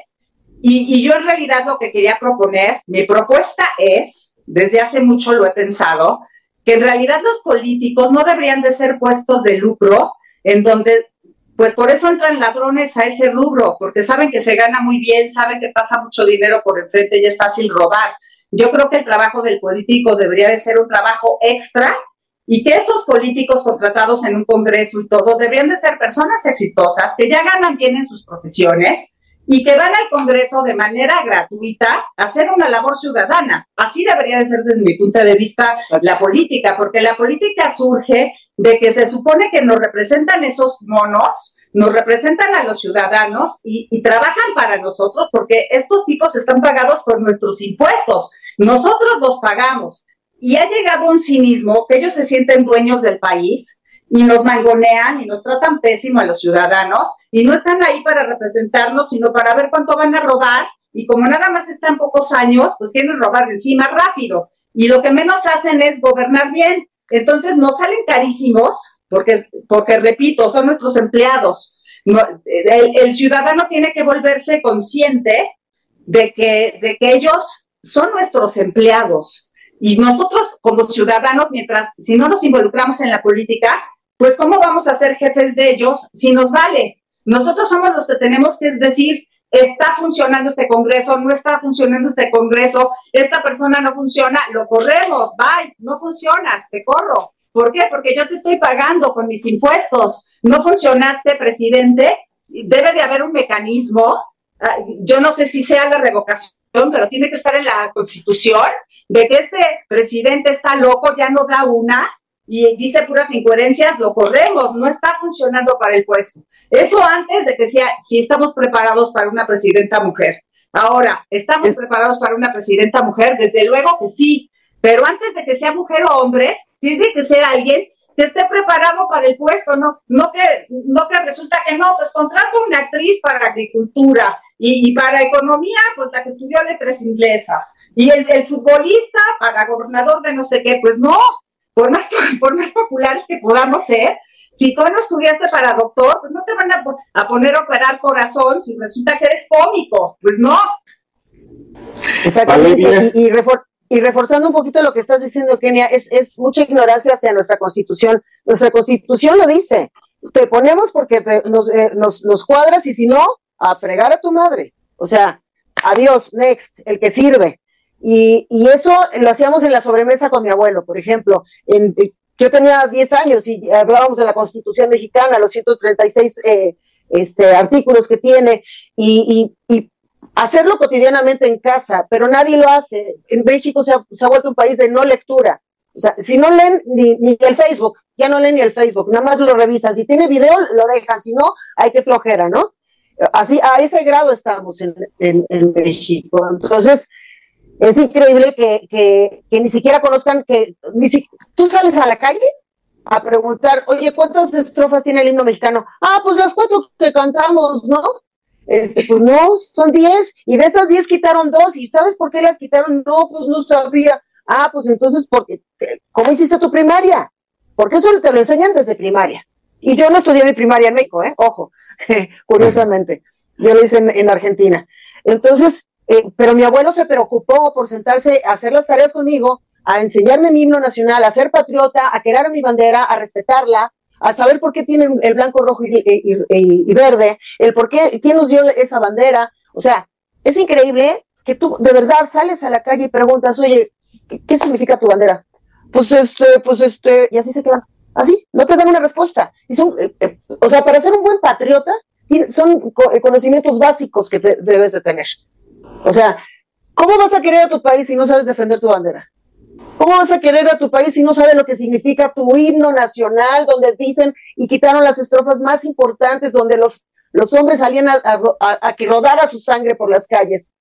Speaker 2: Y, y yo en realidad lo que quería proponer, mi propuesta es, desde hace mucho lo he pensado, que en realidad los políticos no deberían de ser puestos de lucro, en donde, pues por eso entran ladrones a ese rubro, porque saben que se gana muy bien, saben que pasa mucho dinero por enfrente y es fácil robar. yo creo que el trabajo del político debería de ser un trabajo extra y que esos políticos contratados en un congreso y todo deberían de ser personas exitosas que ya ganan bien en sus profesiones y que van al congreso de manera gratuita a hacer una labor ciudadana. Así debería de ser desde mi punto de vista la política, porque la política surge de que se supone que nos representan esos monos, nos representan a los ciudadanos y, y, trabajan para nosotros porque estos tipos están pagados por nuestros impuestos. Nosotros los pagamos. Y ha llegado un cinismo que ellos se sienten dueños del país y nos mangonean y nos tratan pésimo a los ciudadanos y no están ahí para representarnos, sino para ver cuánto van a robar. Y como nada más están pocos años, pues quieren robar encima rápido. Y lo que menos hacen es gobernar bien. Entonces nos salen carísimos, porque, porque repito, son nuestros empleados. el, el, ciudadano tiene que volverse consciente de que, de que ellos son nuestros empleados. Y nosotros como ciudadanos, mientras, si no nos involucramos en la política, pues ¿cómo vamos a ser jefes de ellos si nos vale? Nosotros somos los que tenemos que decir, está funcionando este Congreso, no está funcionando este Congreso, esta persona no funciona, lo corremos, bye, no funcionas, te corro. ¿Por qué? Porque yo te estoy pagando con mis impuestos. No funcionaste, presidente. Debe de haber un mecanismo. Ah, yo no sé si sea la revocación pero tiene que estar en la constitución de que este presidente está loco, ya no da una y dice puras incoherencias, lo corremos, no está funcionando para el puesto. Eso antes de que sea, si estamos preparados para una presidenta mujer. Ahora, ¿estamos preparados para una presidenta mujer? Desde luego que sí, pero antes de que sea mujer o hombre, tiene que ser alguien que esté preparado para el puesto, no, no que, no que resulta que no, pues contrato una actriz para agricultura y, para economía, pues la que estudió letras inglesas y el, el, futbolista para gobernador de no sé qué, pues no, por más, por más populares que podamos ser, si tú no estudiaste para doctor, pues no te van a, a poner a operar corazón si resulta que eres cómico, pues no.
Speaker 3: Exactamente, y, y, y reforzando un poquito lo que estás diciendo, Kenia, es, es mucha ignorancia hacia nuestra constitución. Nuestra constitución lo dice. Te ponemos porque te, nos, eh, nos, nos cuadras y si no, a fregar a tu madre. O sea, adiós, next, el que sirve. Y, y, eso lo hacíamos en la sobremesa con mi abuelo, por ejemplo. En, eh, yo tenía 10 años y hablábamos de la Constitución mexicana, los 136 eh, este, artículos que tiene, y, y, y, hacerlo cotidianamente en casa, pero nadie lo hace. En México se ha, se ha vuelto un país de no lectura. O sea, si no leen ni, ni, el Facebook, ya no leen ni el Facebook, nada más lo revisan. Si tiene video, lo dejan, si no, hay que flojera, ¿no? Así, a ese grado estamos en, en, en México. Entonces, es increíble que, que, ni siquiera conozcan que ni si, tú sales a la calle a preguntar, oye, ¿cuántas estrofas tiene el himno mexicano? Ah, pues las cuatro que cantamos, ¿no? Este, pues no, son 10 y de esas 10 quitaron dos y ¿sabes por qué las quitaron? No, pues no sabía. Ah, pues entonces, porque, ¿cómo hiciste tu primaria? Porque eso te lo enseñan desde primaria. Y yo no estudié mi primaria en México, ¿eh? Ojo, curiosamente. Yo lo hice en, en Argentina. Entonces, eh, pero mi abuelo se preocupó por sentarse a hacer las tareas conmigo, a enseñarme mi himno nacional, a ser patriota, a querer mi bandera, a respetarla, a saber por qué tienen el blanco, rojo y, y, y, y, verde, el por qué, quién nos dio esa bandera. O sea, es increíble que tú de verdad sales a la calle y preguntas, oye, ¿qué, significa tu bandera? Pues este, pues este, y así se quedan. Así, no te dan una respuesta. Y son, eh, eh, o sea, para ser un buen patriota, son conocimientos básicos que debes de tener. O sea, ¿cómo vas a querer a tu país si no sabes defender tu bandera? ¿Cómo vas a querer a tu país si no sabes lo que significa tu himno nacional, donde dicen y quitaron las estrofas más importantes, donde los, los hombres salían a, a, a que rodara su sangre por las calles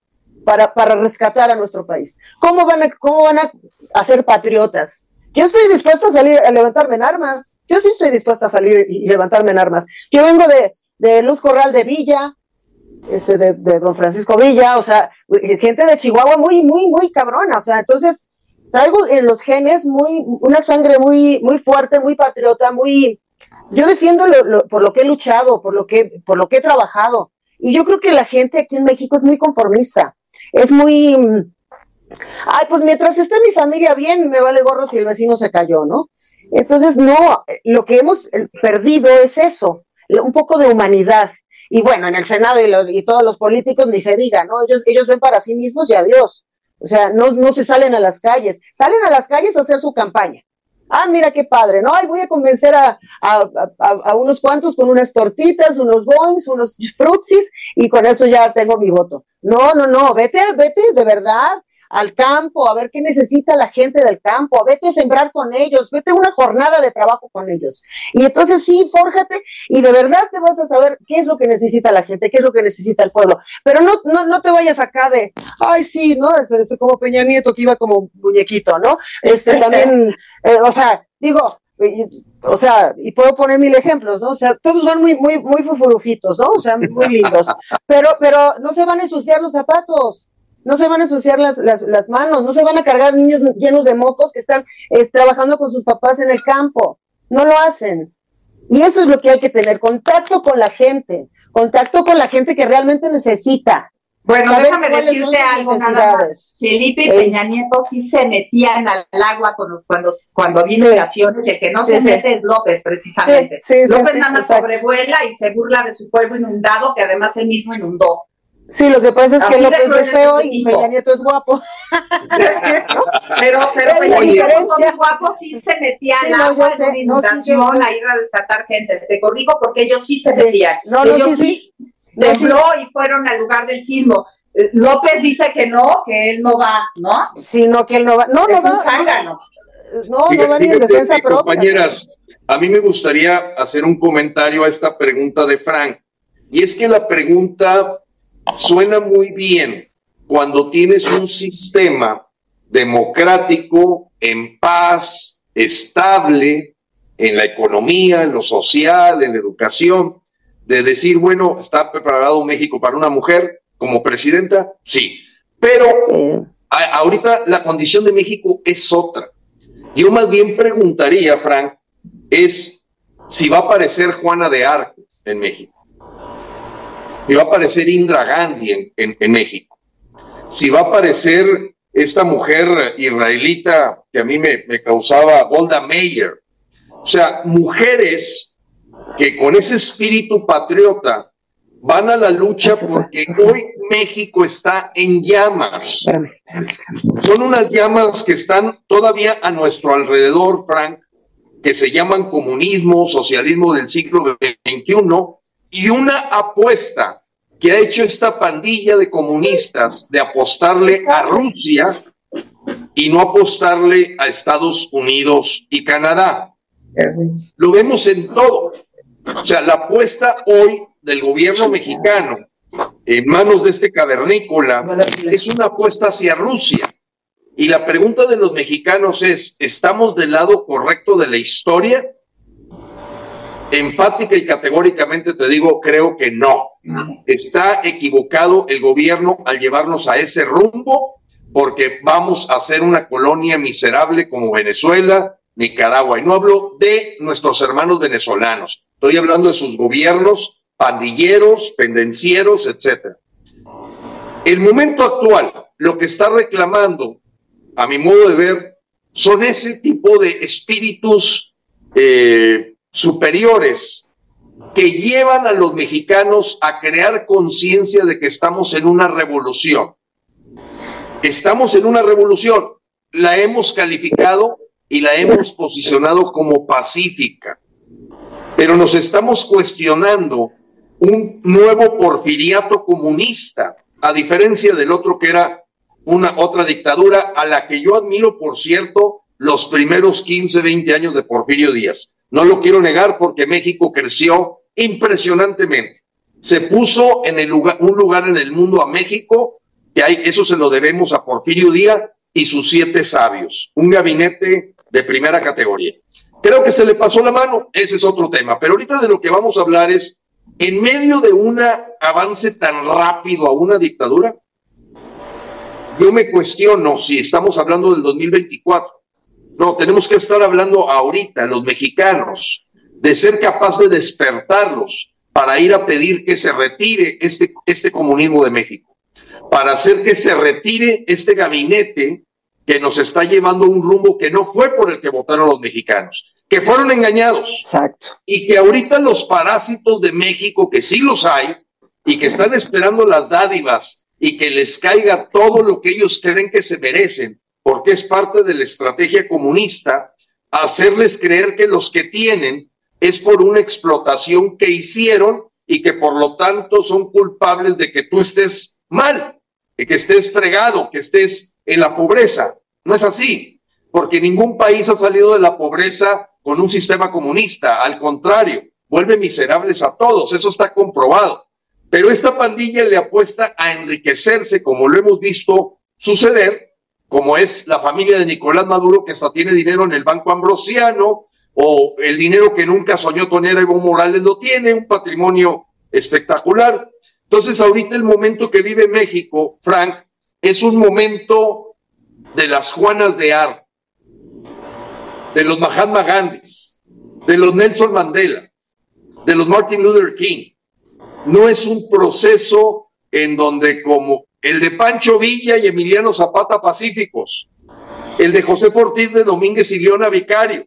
Speaker 3: para, para rescatar a nuestro país? ¿Cómo van a, cómo van a, ser patriotas? Yo estoy dispuesta a salir a levantarme en armas. Yo sí estoy dispuesta a salir y levantarme en armas. Yo vengo de, de Luz Corral de Villa, este, de, de, don Francisco Villa, o sea, gente de Chihuahua muy, muy, muy cabrona, o sea, entonces traigo en los genes muy, una sangre muy, muy fuerte, muy patriota, muy, yo defiendo por lo que he luchado, por lo que, por lo que he trabajado. Y yo creo que la gente aquí en México es muy conformista, es muy, ay, pues mientras esté mi familia bien, me vale gorro si el vecino se cayó, ¿no? Entonces, no, lo que hemos perdido es eso, un poco de humanidad. Y bueno, en el Senado y, lo, y todos los políticos ni se diga, ¿no? Ellos, ellos ven para sí mismos y adiós. O sea, no, no se salen a las calles, salen a las calles a hacer su campaña. Ah, mira qué padre, ¿no? Ay, voy a convencer a, a, unos cuantos con unas tortitas, unos boings, unos frutsis, y con eso ya tengo mi voto. No, no, no, vete, vete de verdad al campo, a ver qué necesita la gente del campo, vete a sembrar con ellos, vete a una jornada de trabajo con ellos. Y entonces sí, fórjate y de verdad te vas a saber qué es lo que necesita la gente, qué es lo que necesita el pueblo. Pero no, no, no te vayas acá de, ay, sí, ¿no? Es, como Peña Nieto que iba como muñequito, ¿no? Este también, eh, o sea, digo, o sea, y puedo poner mil ejemplos, ¿no? O sea, todos van muy, muy, muy fufurufitos, ¿no? O sea, muy lindos. Pero, pero no se van a ensuciar los zapatos no se van a ensuciar las, las, manos, no se van a cargar niños llenos de mocos que están trabajando con sus papás en el campo. No lo hacen. Y eso es lo que hay que tener, contacto con la gente, contacto con la gente que realmente necesita.
Speaker 2: Bueno, déjame decirte algo nada más. Felipe y Peña Nieto sí se metían al agua cuando, cuando, cuando vino sí. el que no se mete es López, precisamente. López nada más sobrevuela y se burla de su pueblo inundado, que además él mismo inundó.
Speaker 3: Sí, lo que pasa es que López es feo y Peña Nieto es guapo.
Speaker 2: pero pero Peña Nieto es guapo sí se metía sí, no, agua en inundación a ir a rescatar gente. Te corrijo porque ellos sí se metían. No, no, ellos sí, tembló y fueron al lugar del sismo. Eh, López dice que no, que él no va, ¿no?
Speaker 3: Sí, no, que él no va. No, no va.
Speaker 2: No,
Speaker 3: no, no va ni en defensa propia.
Speaker 4: Compañeras, a mí me gustaría hacer un comentario a esta pregunta de Frank. Y es que la pregunta suena muy bien cuando tienes un sistema democrático, en paz, estable, en la economía, en lo social, en la educación, de decir, bueno, ¿está preparado México para una mujer como presidenta? Sí, pero ahorita la condición de México es otra. Yo más bien preguntaría, Frank, es si va a aparecer Juana de Arco en México si va a aparecer Indra Gandhi en, México, si va a aparecer esta mujer israelita que a mí me, me causaba Golda Meir, o sea, mujeres que con ese espíritu patriota van a la lucha porque hoy México está en llamas. Son unas llamas que están todavía a nuestro alrededor, Frank, que se llaman comunismo, socialismo del siglo XXI, y una apuesta que ha hecho esta pandilla de comunistas de apostarle a Rusia y no apostarle a Estados Unidos y Canadá. Lo vemos en todo. O sea, la apuesta hoy del gobierno mexicano en manos de este cavernícola es una apuesta hacia Rusia. Y la pregunta de los mexicanos es, ¿estamos del lado correcto de la historia? Enfática y categóricamente te digo, creo que no. Está equivocado el gobierno al llevarnos a ese rumbo porque vamos a ser una colonia miserable como Venezuela, Nicaragua. Y no hablo de nuestros hermanos venezolanos, estoy hablando de sus gobiernos pandilleros, pendencieros, etcétera. El momento actual, lo que está reclamando, a mi modo de ver, son ese tipo de espíritus eh, superiores que llevan a los mexicanos a crear conciencia de que estamos en una revolución. Estamos en una revolución. La hemos calificado y la hemos posicionado como pacífica. Pero nos estamos cuestionando un nuevo porfiriato comunista, a diferencia del otro que era una otra dictadura a la que yo admiro, por cierto, los primeros 15, 20 años de Porfirio Díaz. No lo quiero negar porque México creció impresionantemente. Se puso en el lugar, un lugar en el mundo a México, que hay, eso se lo debemos a Porfirio Díaz y sus siete sabios, un gabinete de primera categoría. Creo que se le pasó la mano, ese es otro tema, pero ahorita de lo que vamos a hablar es, en medio de un avance tan rápido a una dictadura, yo me cuestiono si estamos hablando del 2024 no, tenemos que estar hablando ahorita, los mexicanos, de ser capaz de despertarlos para ir a pedir que se retire este, este comunismo de México, para hacer que se retire este gabinete que nos está llevando a un rumbo que no fue por el que votaron los mexicanos, que fueron engañados.
Speaker 3: Exacto.
Speaker 4: Y que ahorita los parásitos de México, que sí los hay, y que están esperando las dádivas y que les caiga todo lo que ellos creen que se merecen, porque es parte de la estrategia comunista, hacerles creer que los que tienen es por una explotación que hicieron y que por lo tanto son culpables de que tú estés mal, de que estés fregado, que estés en la pobreza. No es así, porque ningún país ha salido de la pobreza con un sistema comunista, al contrario, vuelve miserables a todos, eso está comprobado. Pero esta pandilla le apuesta a enriquecerse, como lo hemos visto suceder, como es la familia de Nicolás Maduro, que hasta tiene dinero en el Banco Ambrosiano, o el dinero que nunca soñó tener Evo Morales lo tiene, un patrimonio espectacular. Entonces, ahorita el momento que vive México, Frank, es un momento de las Juanas de Ar, de los Mahatma Gandhis, de los Nelson Mandela, de los Martin Luther King. No es un proceso en donde como el de Pancho Villa y Emiliano Zapata pacíficos, el de José Ortiz de Domínguez y Leona Vicario,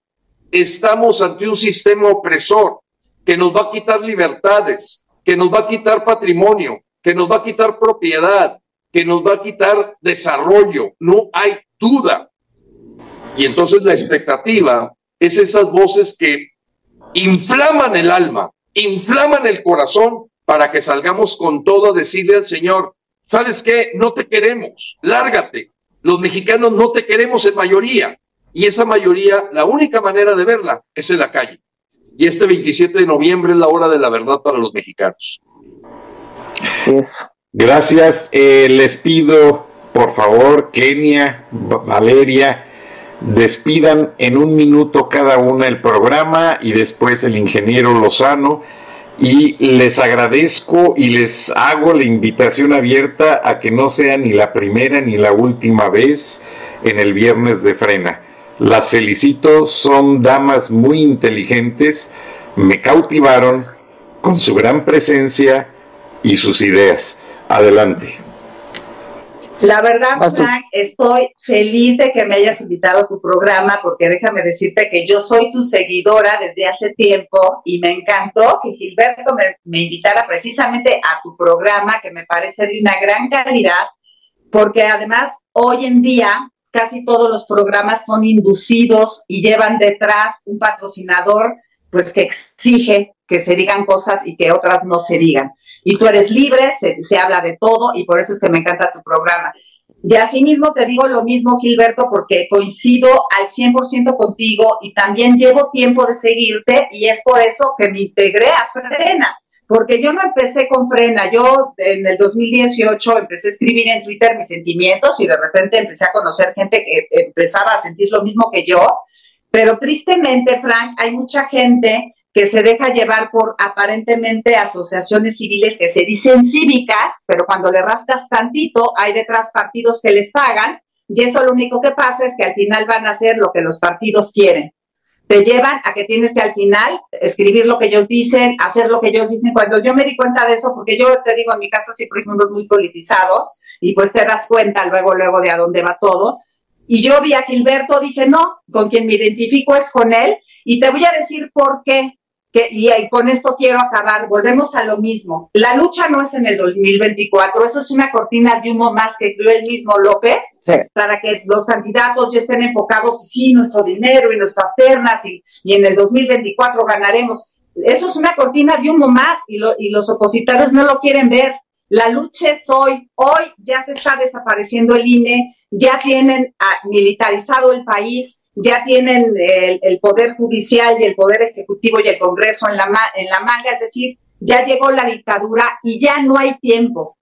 Speaker 4: estamos ante un sistema opresor que nos va a quitar libertades, que nos va a quitar patrimonio, que nos va a quitar propiedad, que nos va a quitar desarrollo. No hay duda. Y entonces la expectativa es esas voces que inflaman el alma, inflaman el corazón para que salgamos con todo a decirle al Señor, ¿sabes qué? No te queremos, lárgate. Los mexicanos no te queremos en mayoría. Y esa mayoría, la única manera de verla es en la calle. Y este 27 de noviembre es la hora de la verdad para los mexicanos.
Speaker 1: Así es. Gracias. Eh, les pido, por favor, Kenia, Valeria, despidan en un minuto cada una el programa y después el ingeniero Lozano y les agradezco y les hago la invitación abierta a que no sea ni la primera ni la última vez en el viernes de frena. Las felicito, son damas muy inteligentes, me cautivaron con su gran presencia y sus ideas. Adelante.
Speaker 2: La verdad, Frank, estoy feliz de que me hayas invitado a tu programa porque déjame decirte que yo soy tu seguidora desde hace tiempo y me encantó que Gilberto me, invitara precisamente a tu programa que me parece de una gran calidad porque además hoy en día casi todos los programas son inducidos y llevan detrás un patrocinador pues que exige que se digan cosas y que otras no se digan y tú eres libre, se, habla de todo y por eso es que me encanta tu programa. Y asimismo te digo lo mismo, Gilberto, porque coincido al 100% contigo y también llevo tiempo de seguirte y es por eso que me integré a Frena, porque yo no empecé con Frena, yo en el 2018 empecé a escribir en Twitter mis sentimientos y de repente empecé a conocer gente que empezaba a sentir lo mismo que yo, pero tristemente, Frank, hay mucha gente que se deja llevar por aparentemente asociaciones civiles que se dicen cívicas, pero cuando le rascas tantito, hay detrás partidos que les pagan, y eso lo único que pasa es que al final van a hacer lo que los partidos quieren. Te llevan a que tienes que al final escribir lo que ellos dicen, hacer lo que ellos dicen. Cuando yo me di cuenta de eso, porque yo te digo, en mi casa siempre hay mundos muy politizados, y pues te das cuenta luego, luego de a dónde va todo. Y yo vi a Gilberto, dije, no, con quien me identifico es con él, y te voy a decir por qué y, con esto quiero acabar, volvemos a lo mismo. La lucha no es en el 2024, eso es una cortina de humo más que creó el mismo López, para que los candidatos ya estén enfocados, sí, nuestro dinero y nuestras ternas, y, y en el 2024 ganaremos. Eso es una cortina de humo más y, y los opositores no lo quieren ver. La lucha es hoy. Hoy ya se está desapareciendo el INE, ya tienen ah, militarizado el país, ya tienen el, Poder Judicial y el Poder Ejecutivo y el Congreso en la, en la manga, es decir, ya llegó la dictadura y ya no hay tiempo.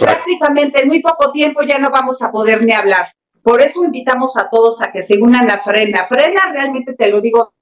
Speaker 2: Prácticamente en muy poco tiempo ya no vamos a poder ni hablar. Por eso invitamos a todos a que se unan a Frena. Frena, realmente te lo digo,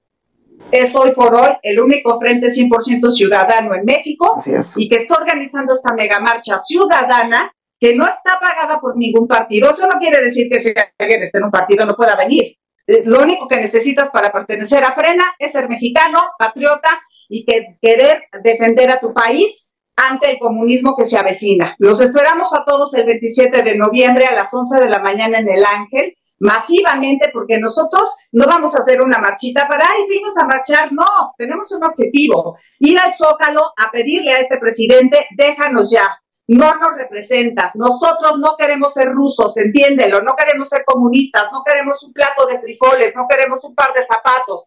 Speaker 2: es hoy por hoy el único frente 100% ciudadano en México y que está organizando esta mega marcha ciudadana que no está pagada por ningún partido. Eso no quiere decir que si alguien esté en un partido no pueda venir. Eh, lo único que necesitas para pertenecer a Frena es ser mexicano, patriota y que querer defender a tu país ante el comunismo que se avecina. Los esperamos a todos el 27 de noviembre a las 11 de la mañana en el Ángel, masivamente, porque nosotros no vamos a hacer una marchita para, ay, vimos a marchar, no, tenemos un objetivo, ir al Zócalo a pedirle a este presidente, déjanos ya, no nos representas. Nosotros no queremos ser rusos, entiéndelo, no queremos ser comunistas, no queremos un plato de frijoles, no queremos un par de zapatos.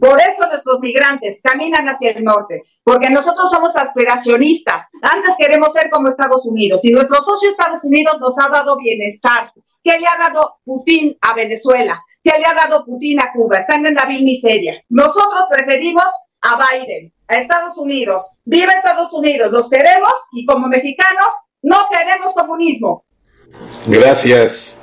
Speaker 2: Por eso nuestros migrantes caminan hacia el norte, porque nosotros somos aspiracionistas. Antes queremos ser como Estados Unidos y nuestro socio Estados Unidos nos ha dado bienestar. ¿Qué le ha dado Putin a Venezuela? ¿Qué le ha dado Putin a Cuba? Están en la vil miseria. Nosotros preferimos a Biden, a Estados Unidos. Viva Estados Unidos, los queremos y como mexicanos no queremos comunismo.
Speaker 1: Gracias.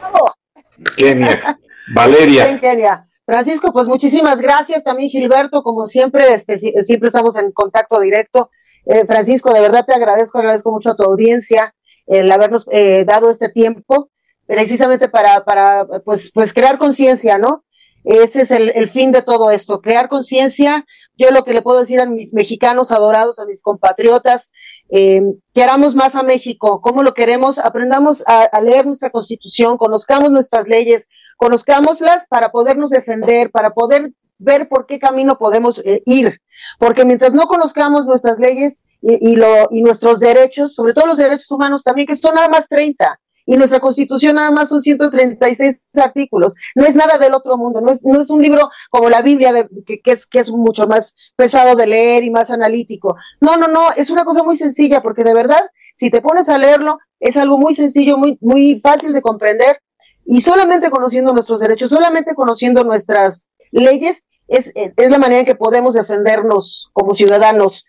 Speaker 1: Kenia. Valeria.
Speaker 3: Kenia. Francisco, pues muchísimas gracias también Gilberto, como siempre, este, siempre estamos en contacto directo. Eh, Francisco, de verdad te agradezco, agradezco mucho a tu audiencia el habernos eh, dado este tiempo, precisamente para, para pues, pues crear conciencia, ¿no? Ese es el, fin de todo esto, crear conciencia. Yo lo que le puedo decir a mis mexicanos adorados, a mis compatriotas, eh, queramos más a México, cómo lo queremos, aprendamos a, leer nuestra constitución, conozcamos nuestras leyes, conozcámoslas para podernos defender, para poder ver por qué camino podemos eh, ir. Porque mientras no conozcamos nuestras leyes y, y, lo, y nuestros derechos, sobre todo los derechos humanos también, que son nada más 30, y nuestra constitución nada más son 136 artículos, no es nada del otro mundo, no es, no es un libro como la Biblia, de, que, es, que es mucho más pesado de leer y más analítico. No, no, no, es una cosa muy sencilla, porque de verdad, si te pones a leerlo, es algo muy sencillo, muy, muy fácil de comprender, y solamente conociendo nuestros derechos, solamente conociendo nuestras leyes, es, es la manera en que podemos defendernos como ciudadanos,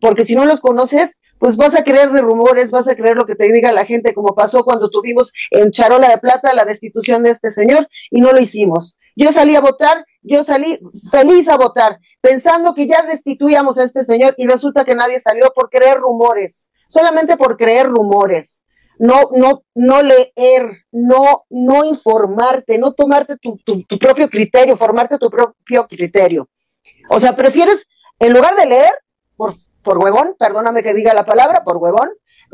Speaker 3: porque si no los conoces, pues vas a creer de rumores, vas a creer lo que te diga la gente, como pasó cuando tuvimos en Charola de Plata la destitución de este señor y no lo hicimos. Yo salí a votar, yo salí feliz a votar, pensando que ya destituíamos a este señor y resulta que nadie salió por creer rumores, solamente por creer rumores. No, no, no leer, no, no informarte, no tomarte tu, tu, tu propio criterio, formarte tu propio criterio. O sea, prefieres, en lugar de leer, por por huevón, perdóname que diga la palabra, por huevón,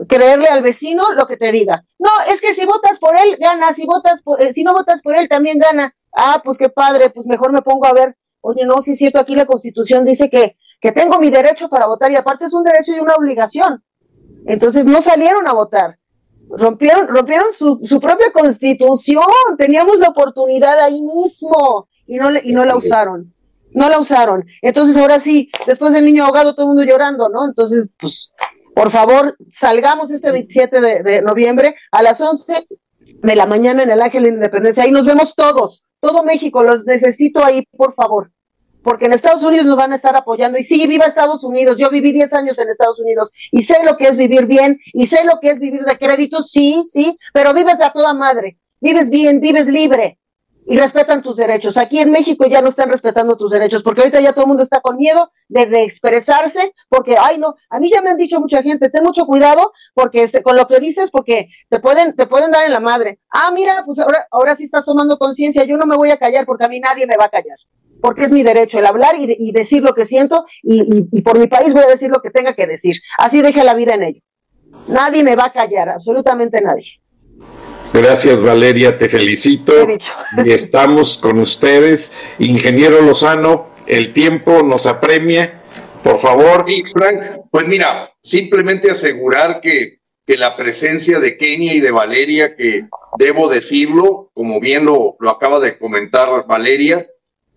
Speaker 3: creerle al vecino lo que te diga. No, es que si votas por él, gana, si votas por, eh, si no votas por él, también gana. Ah, pues qué padre, pues mejor me pongo a ver. Oye, no, si es cierto, aquí la constitución dice que, que tengo mi derecho para votar y aparte es un derecho y una obligación. Entonces no salieron a votar. Rompieron, rompieron su, su propia constitución. Teníamos la oportunidad ahí mismo y no, y no la usaron no la usaron. Entonces ahora sí, después del niño ahogado, todo el mundo llorando, ¿no? Entonces, pues, por favor, salgamos este 27 de, noviembre a las 11 de la mañana en el Ángel de Independencia. Ahí nos vemos todos, todo México, los necesito ahí, por favor. Porque en Estados Unidos nos van a estar apoyando. Y sí, viva Estados Unidos. Yo viví 10 años en Estados Unidos y sé lo que es vivir bien y sé lo que es vivir de crédito, sí, sí, pero vives a toda madre. Vives bien, vives libre y respetan tus derechos. Aquí en México ya no están respetando tus derechos, porque ahorita ya todo el mundo está con miedo de, expresarse, porque, ay, no, a mí ya me han dicho mucha gente, ten mucho cuidado porque este, con lo que dices, porque te pueden, te pueden dar en la madre. Ah, mira, pues ahora, ahora sí estás tomando conciencia, yo no me voy a callar porque a mí nadie me va a callar, porque es mi derecho el hablar y, y decir lo que siento y, y, por mi país voy a decir lo que tenga que decir. Así deje la vida en ello. Nadie me va a callar, absolutamente nadie.
Speaker 1: Gracias Valeria, te felicito y estamos con ustedes. Ingeniero Lozano, el tiempo nos apremia, por favor.
Speaker 4: Y Frank, pues mira, simplemente asegurar que, que la presencia de Kenia y de Valeria, que debo decirlo, como bien lo, lo acaba de comentar Valeria,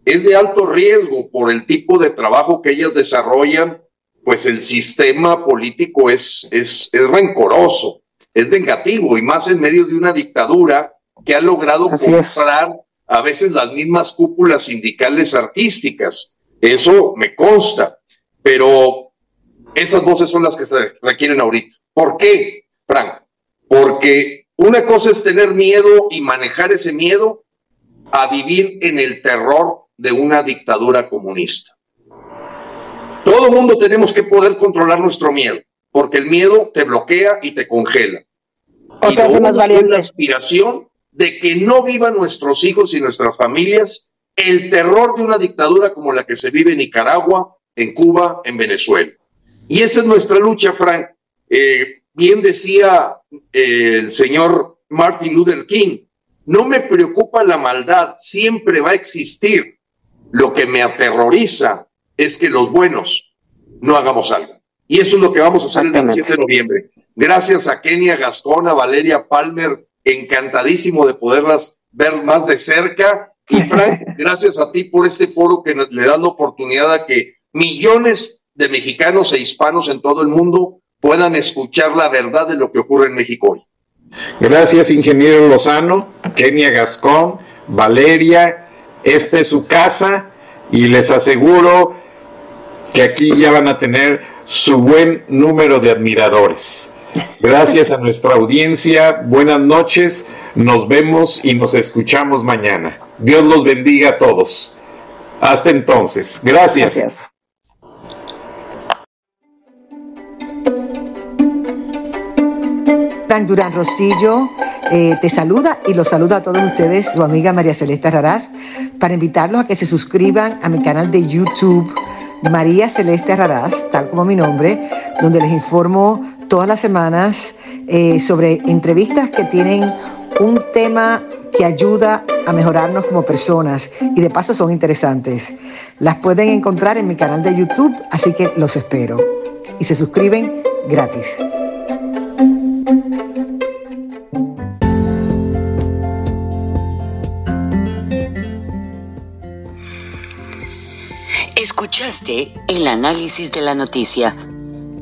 Speaker 4: es de alto riesgo por el tipo de trabajo que ellas desarrollan, pues el sistema político es, es, es rencoroso es vengativo y más en medio de una dictadura que ha logrado comprar a veces las mismas cúpulas sindicales artísticas. Eso me consta, pero esas voces son las que se requieren ahorita. ¿Por qué, Frank? Porque una cosa es tener miedo y manejar ese miedo a vivir en el terror de una dictadura comunista. Todo el mundo tenemos que poder controlar nuestro miedo, porque el miedo te bloquea y te congela y la aspiración de que no vivan nuestros hijos y nuestras familias el terror de una dictadura como la que se vive en Nicaragua, en Cuba, en Venezuela. Y esa es nuestra lucha, Frank. Eh, bien decía eh, el señor Martin Luther King, no me preocupa la maldad, siempre va a existir. Lo que me aterroriza es que los buenos no hagamos algo. Y eso es lo que vamos a hacer el 27 de noviembre. Gracias a Kenia Gascona, Valeria Palmer, encantadísimo de poderlas ver más de cerca. Y Frank, gracias a ti por este foro que le da la oportunidad a que millones de mexicanos e hispanos en todo el mundo puedan escuchar la verdad de lo que ocurre en México hoy.
Speaker 1: Gracias, ingeniero Lozano, Kenia Gascón, Valeria. Esta es su casa y les aseguro que aquí ya van a tener su buen número de admiradores. Gracias a nuestra audiencia, buenas noches, nos vemos y nos escuchamos mañana. Dios los bendiga a todos. Hasta entonces, gracias. gracias.
Speaker 5: Frank Durán Rosillo eh, te saluda y los saluda a todos ustedes, su amiga María Celeste Raraz, para invitarlos a que se suscriban a mi canal de YouTube, María Celeste Raraz, tal como mi nombre, donde les informo todas las semanas eh, sobre entrevistas que tienen un tema que ayuda a mejorarnos como personas y de paso son interesantes. Las pueden encontrar en mi canal de YouTube, así que los espero. Y se suscriben gratis.
Speaker 6: Escuchaste el análisis de la noticia,